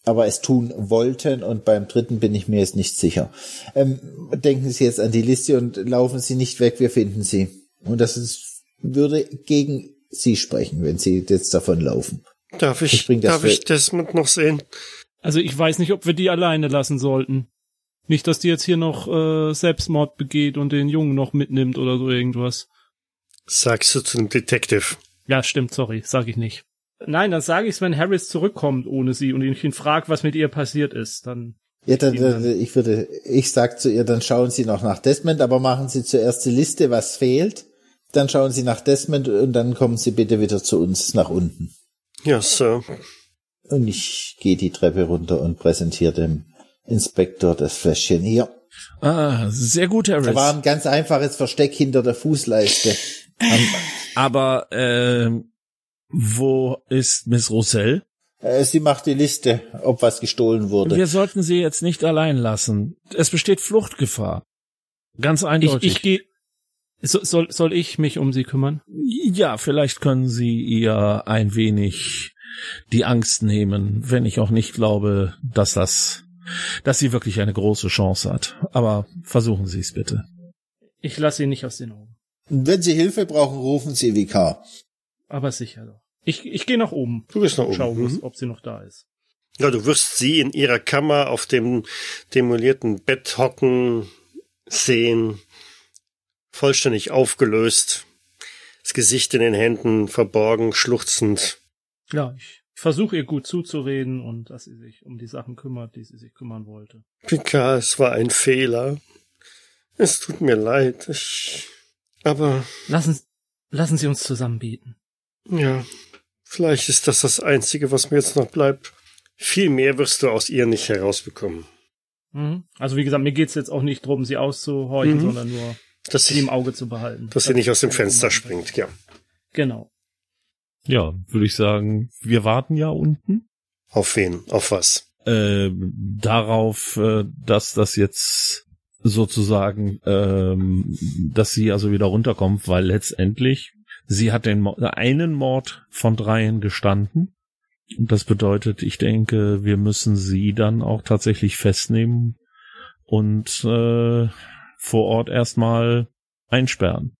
aber es tun wollten. Und beim dritten bin ich mir jetzt nicht sicher. Ähm, denken Sie jetzt an die Liste und laufen Sie nicht weg, wir finden Sie. Und das ist, würde gegen Sie sprechen, wenn Sie jetzt davon laufen. Darf ich, Ich darf ich Desmond noch sehen? Also ich weiß nicht, ob wir die alleine lassen sollten. Nicht, dass die jetzt hier noch äh, Selbstmord begeht und den Jungen noch mitnimmt oder so irgendwas. Sagst du zu dem Detective. Ja, stimmt, sorry, sag ich nicht. Nein, dann sage ich wenn Harris zurückkommt ohne sie und ich ihn frag, was mit ihr passiert ist. Dann Ja, dann, dann, ich würde, ich sag zu ihr, dann schauen Sie noch nach Desmond, aber machen Sie zuerst die Liste, was fehlt. Dann schauen Sie nach Desmond und dann kommen Sie bitte wieder zu uns nach unten. Ja, Sir. Und ich gehe die Treppe runter und präsentiere dem Inspektor das Fläschchen hier. Ah, sehr gut, Da war Harris. ein ganz einfaches Versteck hinter der Fußleiste. Aber äh, wo ist Miss Roussel? Äh, Sie macht die Liste, ob was gestohlen wurde. Wir sollten sie jetzt nicht allein lassen. Es besteht Fluchtgefahr. Ganz ich, eindeutig. ich gehe. So, soll, soll ich mich um sie kümmern? Ja, vielleicht können Sie ihr ein wenig die Angst nehmen, wenn ich auch nicht glaube, dass das, dass sie wirklich eine große Chance hat. Aber versuchen Sie es bitte. Ich lasse ihn nicht aus den Augen. Wenn Sie Hilfe brauchen, rufen Sie Vikar. Aber sicher doch. Ich, ich gehe nach oben. Du bist nach oben. Schau, Mhm. ob sie noch da ist. Ja, du wirst sie in ihrer Kammer auf dem demolierten Bett hocken sehen, vollständig aufgelöst, das Gesicht in den Händen verborgen, schluchzend. Ja, ich versuche ihr gut zuzureden und dass sie sich um die Sachen kümmert, die sie sich kümmern wollte. Picard, es war ein Fehler. Es tut mir leid. Ich, aber Lassen, lassen Sie uns zusammen beten. ja, vielleicht ist das das Einzige, was mir jetzt noch bleibt. Viel mehr wirst du aus ihr nicht herausbekommen. Mhm. Also wie gesagt, mir geht's jetzt auch nicht drum, sie auszuhorchen, Mhm. sondern nur Dass sie im Auge zu behalten. dass sie nicht aus dem Fenster springt, ja. Genau. Ja, würde ich sagen, wir warten ja unten. Auf wen? Auf was? Äh, darauf, äh, dass das jetzt sozusagen, ähm, dass sie also wieder runterkommt, weil letztendlich sie hat den einen Mord von dreien gestanden. Und das bedeutet, ich denke, wir müssen sie dann auch tatsächlich festnehmen und äh, vor Ort erstmal einsperren.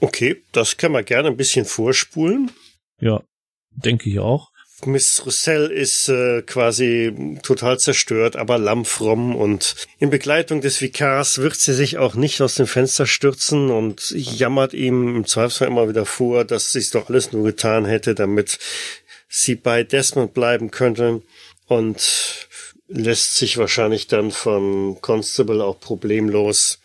Okay, das kann man gerne ein bisschen vorspulen. Ja, denke ich auch. Miss Roussel ist äh, quasi total zerstört, aber lammfromm und in Begleitung des Vikars wird sie sich auch nicht aus dem Fenster stürzen und jammert ihm im Zweifelsfall immer wieder vor, dass sie es doch alles nur getan hätte, damit sie bei Desmond bleiben könnte und lässt sich wahrscheinlich dann von Constable auch problemlos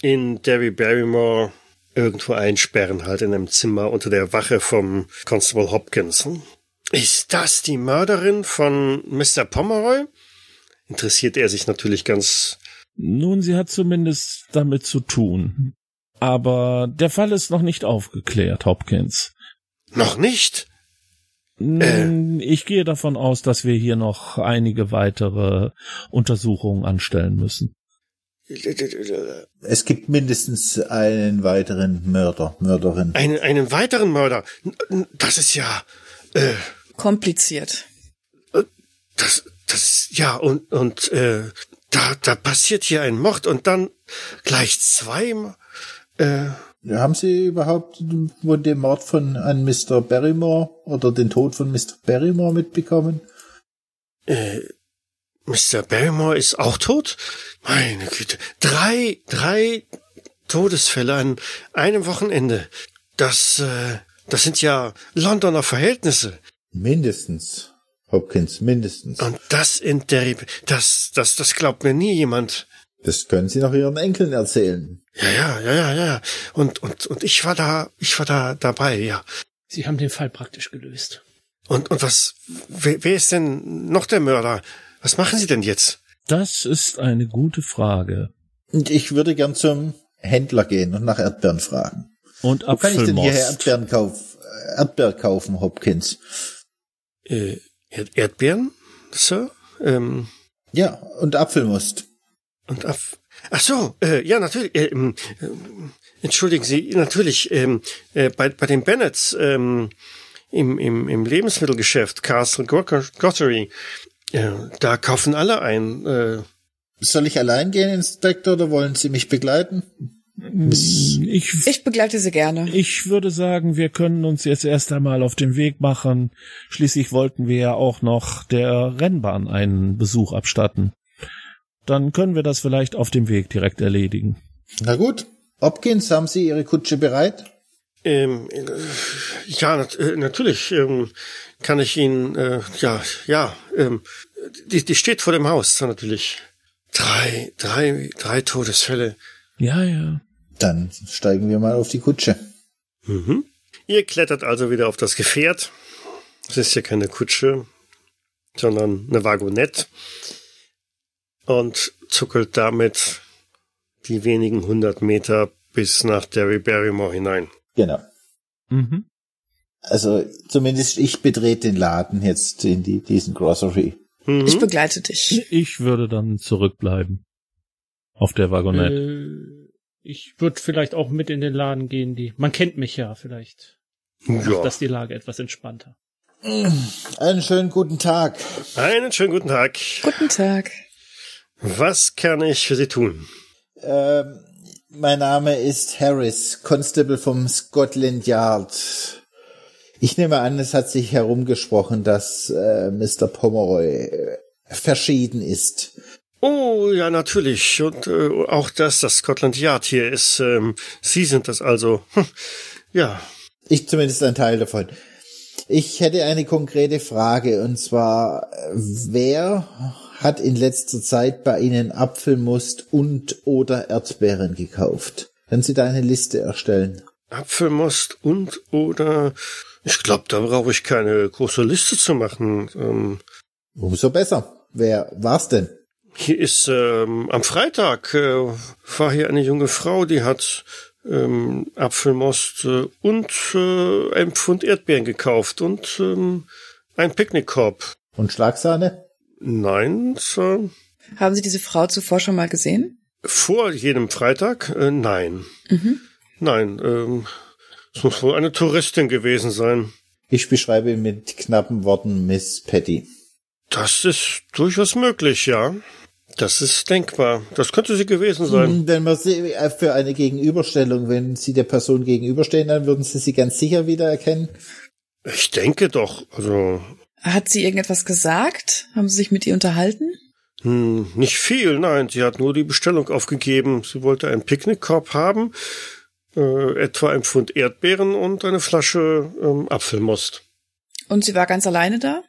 in Derry Barrymore irgendwo einsperren, halt in einem Zimmer unter der Wache vom Constable Hopkins. Ist das die Mörderin von Mr. Pomeroy? interessiert er sich natürlich ganz. Nun, sie hat zumindest damit zu tun. Aber der Fall ist noch nicht aufgeklärt, Hopkins. Noch nicht? Äh. Ich gehe davon aus, dass wir hier noch einige weitere Untersuchungen anstellen müssen. Es gibt mindestens einen weiteren Mörder, Mörderin. Einen, einen weiteren Mörder? Das ist ja äh, kompliziert. Das, das, ja und und äh, da, da passiert hier ein Mord und dann gleich zwei. Äh, haben Sie überhaupt den Mord von an Mr. Barrymore oder den Tod von Mr. Barrymore mitbekommen? Äh, Mr. Barrymore ist auch tot? Meine Güte. Drei, drei Todesfälle an einem Wochenende. Das, äh, das sind ja Londoner Verhältnisse. Mindestens. Hopkins, mindestens. Und das in Derry, das, das, das glaubt mir nie jemand. Das können Sie noch Ihren Enkeln erzählen. Ja, ja, ja, ja, ja. Und, und, und ich war da, ich war da dabei, ja. Sie haben den Fall praktisch gelöst. Und, und was, wer, wer ist denn noch der Mörder? Was machen Sie denn jetzt? Das ist eine gute Frage. Und ich würde gern zum Händler gehen und nach Erdbeeren fragen. Und Wo kann ich denn hier Erdbeeren, kauf, Erdbeeren kaufen, Hopkins? Äh, Erdbeeren, Sir? Ähm, ja, und Apfelmust. Und Apf Ach so, äh, ja, natürlich. Äh, äh, entschuldigen Sie, natürlich, ähm, äh, bei, bei den Bennets ähm, im, im, im Lebensmittelgeschäft Castle Gottery, äh, da kaufen alle ein. Äh. Soll ich allein gehen, Inspektor, oder wollen Sie mich begleiten? Ich, ich begleite Sie gerne. Ich würde sagen, wir können uns jetzt erst einmal auf den Weg machen. Schließlich wollten wir ja auch noch der Rennbahn einen Besuch abstatten. Dann können wir das vielleicht auf dem Weg direkt erledigen. Na gut. Hopkins, haben Sie Ihre Kutsche bereit? Ähm, äh, ja, nat äh, natürlich ähm, kann ich Ihnen, äh, ja, ja, ähm, die, die steht vor dem Haus, natürlich. Drei, drei, drei Todesfälle. Ja, ja. Dann steigen wir mal auf die Kutsche. Mhm. Ihr klettert also wieder auf das Gefährt. Es ist ja keine Kutsche, sondern eine Wagonette. Und zuckelt damit die wenigen hundert Meter bis nach Derry Barrymore hinein. Genau. Mhm. Also zumindest ich betrete den Laden jetzt in die, diesen Grocery. Mhm. Ich begleite dich. Ich würde dann zurückbleiben. Auf der Wagonette. Äh, ich würde vielleicht auch mit in den Laden gehen, die. Man kennt mich ja vielleicht. Ja. Macht das die Lage etwas entspannter. Einen schönen guten Tag. Einen schönen guten Tag. Guten Tag. Was kann ich für Sie tun? Ähm, mein Name ist Harris, Constable vom Scotland Yard. Ich nehme an, es hat sich herumgesprochen, dass äh, Mr. Pomeroy äh, verschieden ist. Oh, ja, natürlich. Und äh, auch das, das Scotland Yard hier ist. Ähm, Sie sind das also. Hm, ja. Ich zumindest ein Teil davon. Ich hätte eine konkrete Frage, und zwar, wer hat in letzter Zeit bei Ihnen Apfelmust und oder Erdbeeren gekauft? Können Sie da eine Liste erstellen? Apfelmust und oder ich glaube, da brauche ich keine große Liste zu machen. Ähm, Umso besser. Wer war's denn? Hier ist ähm, am Freitag äh, war hier eine junge Frau, die hat ähm, Apfelmost äh, und äh, ein Pfund Erdbeeren gekauft und ähm, ein Picknickkorb. Und Schlagsahne? Nein, Sir. Haben Sie diese Frau zuvor schon mal gesehen? Vor jedem Freitag? Äh, nein. Mhm. Nein, ähm, es muss wohl eine Touristin gewesen sein. Ich beschreibe mit knappen Worten Miss Patty. Das ist durchaus möglich, ja. Das ist denkbar. Das könnte sie gewesen sein. Wenn man sie äh, für eine Gegenüberstellung, wenn Sie der Person gegenüberstehen, dann würden Sie sie ganz sicher wiedererkennen. Ich denke doch. Also. Hat sie irgendetwas gesagt? Haben Sie sich mit ihr unterhalten? Hm, nicht viel, nein. Sie hat nur die Bestellung aufgegeben. Sie wollte einen Picknickkorb haben, äh, etwa ein Pfund Erdbeeren und eine Flasche ähm, Apfelmost. Und sie war ganz alleine da?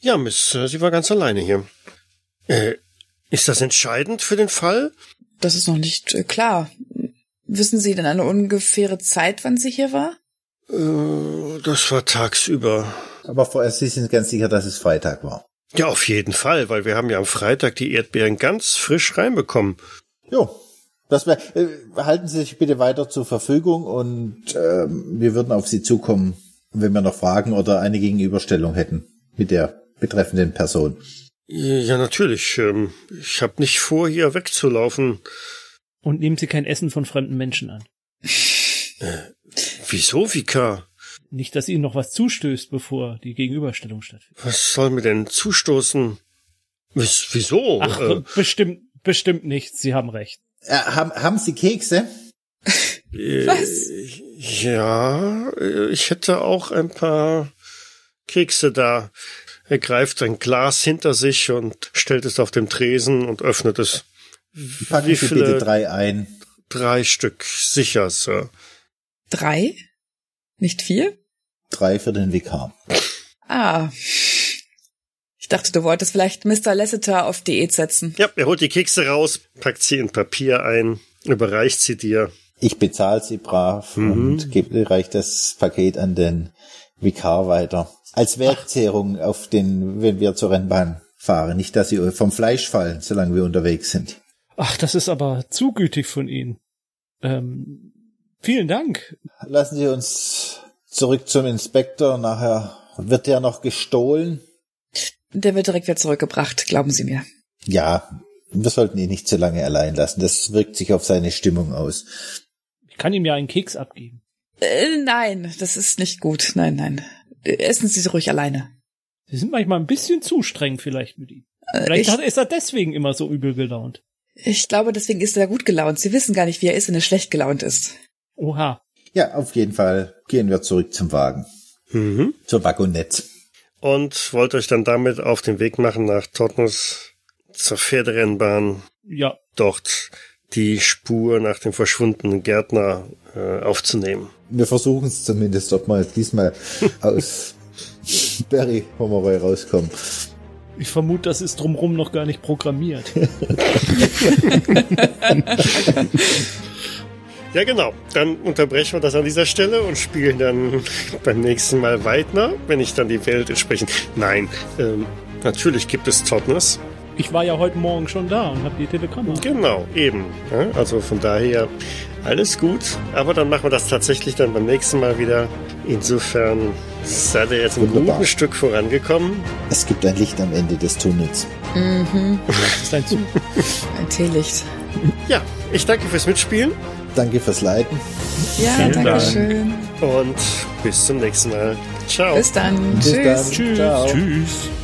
Ja, Miss, äh, sie war ganz alleine hier. Äh, ist das entscheidend für den Fall? Das ist noch nicht äh, klar. Wissen Sie denn eine ungefähre Zeit, wann sie hier war? Äh, das war tagsüber. Aber vorher, Sie sind ganz sicher, dass es Freitag war. Ja, auf jeden Fall, weil wir haben ja am Freitag die Erdbeeren ganz frisch reinbekommen. Jo, das wär, äh, halten Sie sich bitte weiter zur Verfügung und äh, wir würden auf Sie zukommen, wenn wir noch Fragen oder eine Gegenüberstellung hätten mit der betreffenden Person. Ja, natürlich. Ähm, ich habe nicht vor, hier wegzulaufen. Und nehmen Sie kein Essen von fremden Menschen an. Äh, wieso, Vika? Nicht, dass Ihnen noch was zustößt, bevor die Gegenüberstellung stattfindet. Was soll mir denn zustoßen? Wies, wieso? Ach, äh, bestimmt, bestimmt nichts. Sie haben recht. Äh, haben, haben Sie Kekse? Äh, was? Ja, ich hätte auch ein paar Kekse da. Er greift ein Glas hinter sich und stellt es auf dem Tresen und öffnet es. Packen Wie Sie viele? bitte drei ein. Drei Stück, sicher, Sir. Drei? Nicht vier? Drei für den Vikar. Ah. Ich dachte, du wolltest vielleicht Mr. Lasseter auf Diät setzen. Ja, er holt die Kekse raus, packt sie in Papier ein, überreicht sie dir. Ich bezahle sie brav mhm. und gebe, reicht das Paket an den Vikar weiter. Als Wertzehrung auf den, wenn wir zur Rennbahn fahren. Nicht, dass sie vom Fleisch fallen, solange wir unterwegs sind. Ach, das ist aber zu gütig von Ihnen. Ähm, vielen Dank. Lassen Sie uns zurück zum Inspektor. Nachher wird der noch gestohlen. Der wird direkt wieder zurückgebracht, glauben Sie mir. Ja, wir sollten ihn nicht zu lange allein lassen. Das wirkt sich auf seine Stimmung aus. Ich kann ihm ja einen Keks abgeben. Äh, nein, das ist nicht gut. Nein, nein. Essen Sie ruhig alleine. Sie sind manchmal ein bisschen zu streng vielleicht mit ihm. Äh, vielleicht ich, ist er deswegen immer so übel gelaunt. Ich glaube, deswegen ist er gut gelaunt. Sie wissen gar nicht, wie er ist, wenn er schlecht gelaunt ist. Oha. Ja, auf jeden Fall gehen wir zurück zum Wagen. Mhm. Zur Waggonette. Und wollt euch dann damit auf den Weg machen nach Totnes zur Pferderennbahn. Ja. Dort die Spur nach dem verschwundenen Gärtner äh, aufzunehmen. Wir versuchen es zumindest, ob wir diesmal aus Barry Pomeroy rauskommen. Ich vermute, das ist drumrum noch gar nicht programmiert. ja, genau. Dann unterbrechen wir das an dieser Stelle und spielen dann beim nächsten Mal weiter, wenn ich dann die Welt entsprechend. Nein, ähm, natürlich gibt es Totnes. Ich war ja heute Morgen schon da und habe die Telekamera. Genau, eben. Also von daher alles gut. Aber dann machen wir das tatsächlich dann beim nächsten Mal wieder. Insofern seid ihr jetzt ein Wunderbar. gutes Stück vorangekommen. Es gibt ein Licht am Ende des Tunnels. Mhm. Das ist ein Zug. ein Teelicht. Ja, ich danke fürs Mitspielen. Danke fürs Leiten. Ja, Vielen danke Dank. schön. Und bis zum nächsten Mal. Ciao. Bis dann. Bis Tschüss. Dann. Tschüss. Ciao. Tschüss.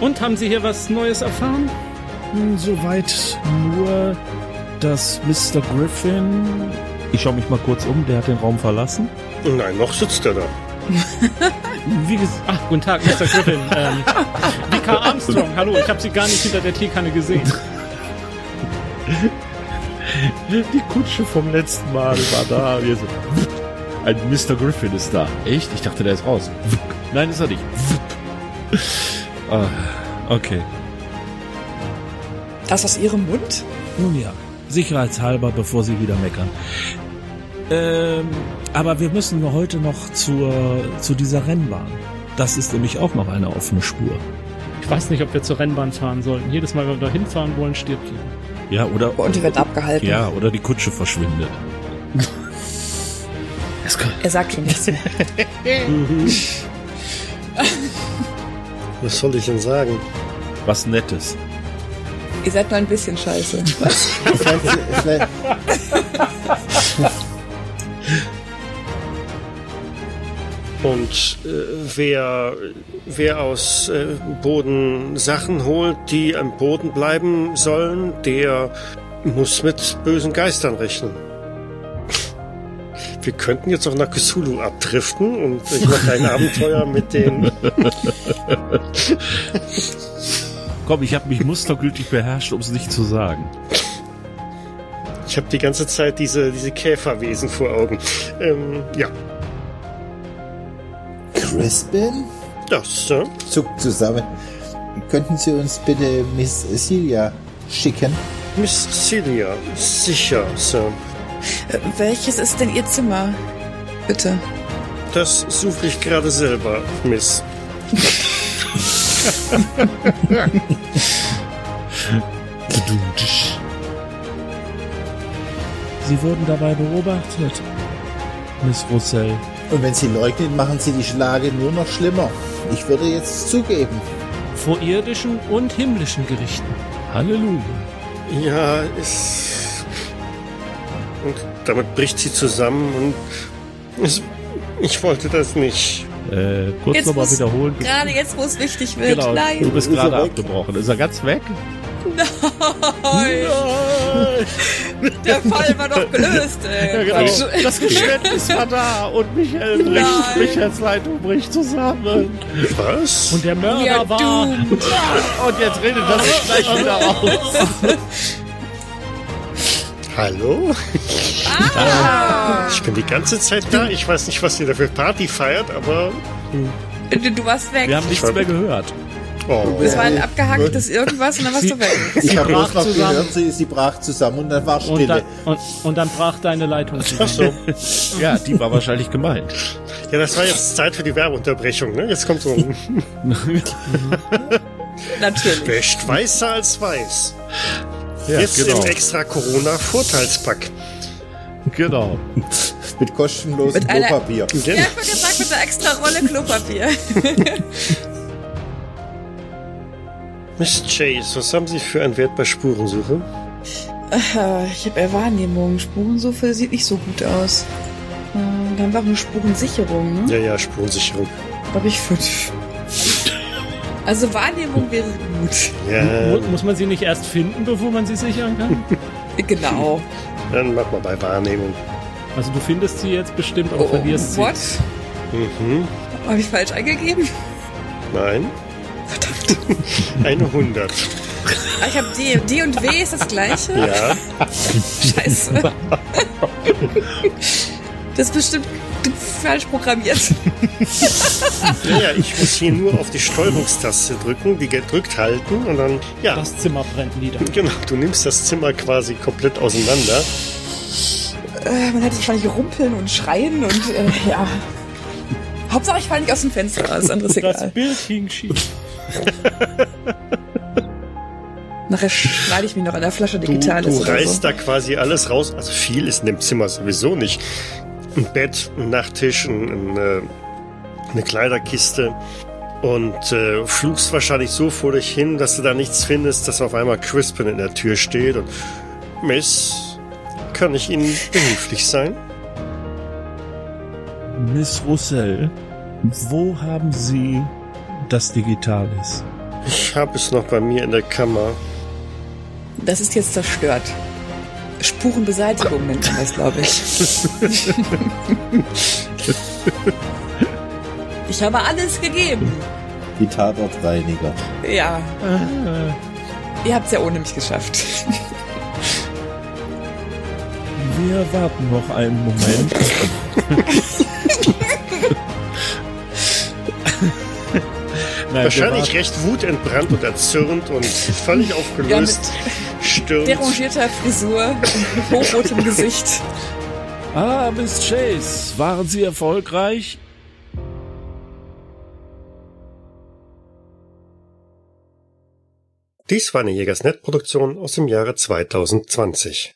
Und haben Sie hier was Neues erfahren? Hm, soweit nur, dass Mr. Griffin. Ich schaue mich mal kurz um, der hat den Raum verlassen. Nein, noch sitzt er da. Wie gesagt, ach, guten Tag, Mr. Griffin. ähm, Vika Armstrong, hallo, ich habe Sie gar nicht hinter der Teekanne gesehen. Die Kutsche vom letzten Mal war da. Ein Mr. Griffin ist da. Echt? Ich dachte, der ist raus. Nein, ist er nicht. Ah, okay. Das aus Ihrem Mund? Nun ja, sicherheitshalber, bevor Sie wieder meckern. Ähm, aber wir müssen heute noch zur, zu dieser Rennbahn. Das ist nämlich auch noch eine offene Spur. Ich weiß nicht, ob wir zur Rennbahn fahren sollten. Jedes Mal, wenn wir da hinfahren wollen, stirbt jemand. Ja, oder. Und die wird abgehalten. Ja, oder die Kutsche verschwindet. er sagt schon nichts mehr. Was soll ich denn sagen? Was Nettes. Ihr seid nur ein bisschen scheiße. Was? Und äh, wer, wer aus äh, Boden Sachen holt, die am Boden bleiben sollen, der muss mit bösen Geistern rechnen. Wir könnten jetzt auch nach Cthulhu abdriften und ich mache ein Abenteuer mit den... Komm, ich habe mich mustergültig beherrscht, um es nicht zu sagen. Ich habe die ganze Zeit diese, diese Käferwesen vor Augen. Ähm, ja. Crispin? Das, Sir. Zuckt zusammen. Könnten Sie uns bitte Miss Celia schicken? Miss Celia, sicher, Sir. Äh, welches ist denn Ihr Zimmer? Bitte. Das suche ich gerade selber, Miss. Sie wurden dabei beobachtet, Miss Roussel. Und wenn Sie leugnen, machen Sie die Schlage nur noch schlimmer. Ich würde jetzt zugeben. Vor irdischen und himmlischen Gerichten. Halleluja. Ja, es. Und damit bricht sie zusammen und. Es, ich wollte das nicht. Äh, kurz nochmal wiederholen. Gerade jetzt, wo es wichtig wird. Genau, du Nein. bist Ist er gerade abgebrochen. Ist er ganz weg? Nein. Der Fall war doch gelöst, ey. Ja, genau. Das Geständnis war da und Michael bricht, Nein. Michaels Leitung bricht zusammen. Was? Und der Mörder are war. doomed. Und jetzt redet das sich gleich wieder aus. Hallo? Ah. Ich bin die ganze Zeit da. Ich weiß nicht, was ihr da für Party feiert, aber. Du, du warst weg. Wir haben nichts mehr gehört. Oh. Es war ein abgehacktes irgendwas und dann warst du weg. Ich habe brach noch zusammen. gehört, sie, sie brach zusammen und dann war Und Stille. dann, und, und dann brach deine Leitung Ach zusammen. so. Ja, die war wahrscheinlich gemeint. Ja, das war jetzt Zeit für die Werbeunterbrechung, ne? Jetzt kommt so ein Natürlich. Wäscht weißer als weiß. Ja, jetzt genau. im extra Corona-Vorteilspack. Genau. Mit kostenlosem Mit einer- Klopapier. Ja, ich wollte gesagt, mit der extra Rolle Klopapier. Miss Chase, was haben Sie für einen Wert bei Spurensuche? Ich habe eher Wahrnehmung. Spurensuche sieht nicht so gut aus. Dann haben wir auch eine Spurensicherung, ne? Ja, ja, Spurensicherung. Da habe ich fünf. Also Wahrnehmung wäre gut. Ja, Mu- Muss man sie nicht erst finden, bevor man sie sichern kann? Genau. dann mach mal bei Wahrnehmung. Also du findest sie jetzt bestimmt, aber verlierst sie. Oh, what? Mhm. Habe ich falsch eingegeben? Nein. Eine 100. Ah, ich habe D. D und W ist das gleiche? Ja. Scheiße. Das ist bestimmt falsch programmiert. ja, ja, ich muss hier nur auf die Steuerungstaste drücken, die gedrückt halten und dann, ja, Das Zimmer brennt nieder. genau, du nimmst das Zimmer quasi komplett auseinander. Äh, man hätte wahrscheinlich rumpeln und schreien und äh, ja. Hauptsache ich falle nicht aus dem Fenster. Alles andere ist Das. Bild hing schief. Nachher schneide ich mich noch an der Flasche Du, Digitales du oder reißt so. da quasi alles raus. Also viel ist in dem Zimmer sowieso nicht. Ein Bett, ein Nachttisch, ein, ein, äh, eine Kleiderkiste und äh, flugst wahrscheinlich so vor dich hin, dass du da nichts findest, dass auf einmal Crispin in der Tür steht und Miss, kann ich Ihnen behilflich sein? Miss Roussel, wo haben Sie das Digitalis? Ich habe es noch bei mir in der Kammer. Das ist jetzt zerstört. Spurenbeseitigung nennt man das, glaube ich. ich habe alles gegeben. Die Tatortreiniger. Ja. Ihr habt es ja ohne mich geschafft. Wir warten noch einen Moment. Nein, Wahrscheinlich recht wutentbrannt und erzürnt und völlig Ja, aufgelöst. stürmt. derangierter Frisur und hochrotem Gesicht. Ah, Miss Chase, waren Sie erfolgreich? Dies war eine Jägersnet-Produktion aus dem Jahre 2020.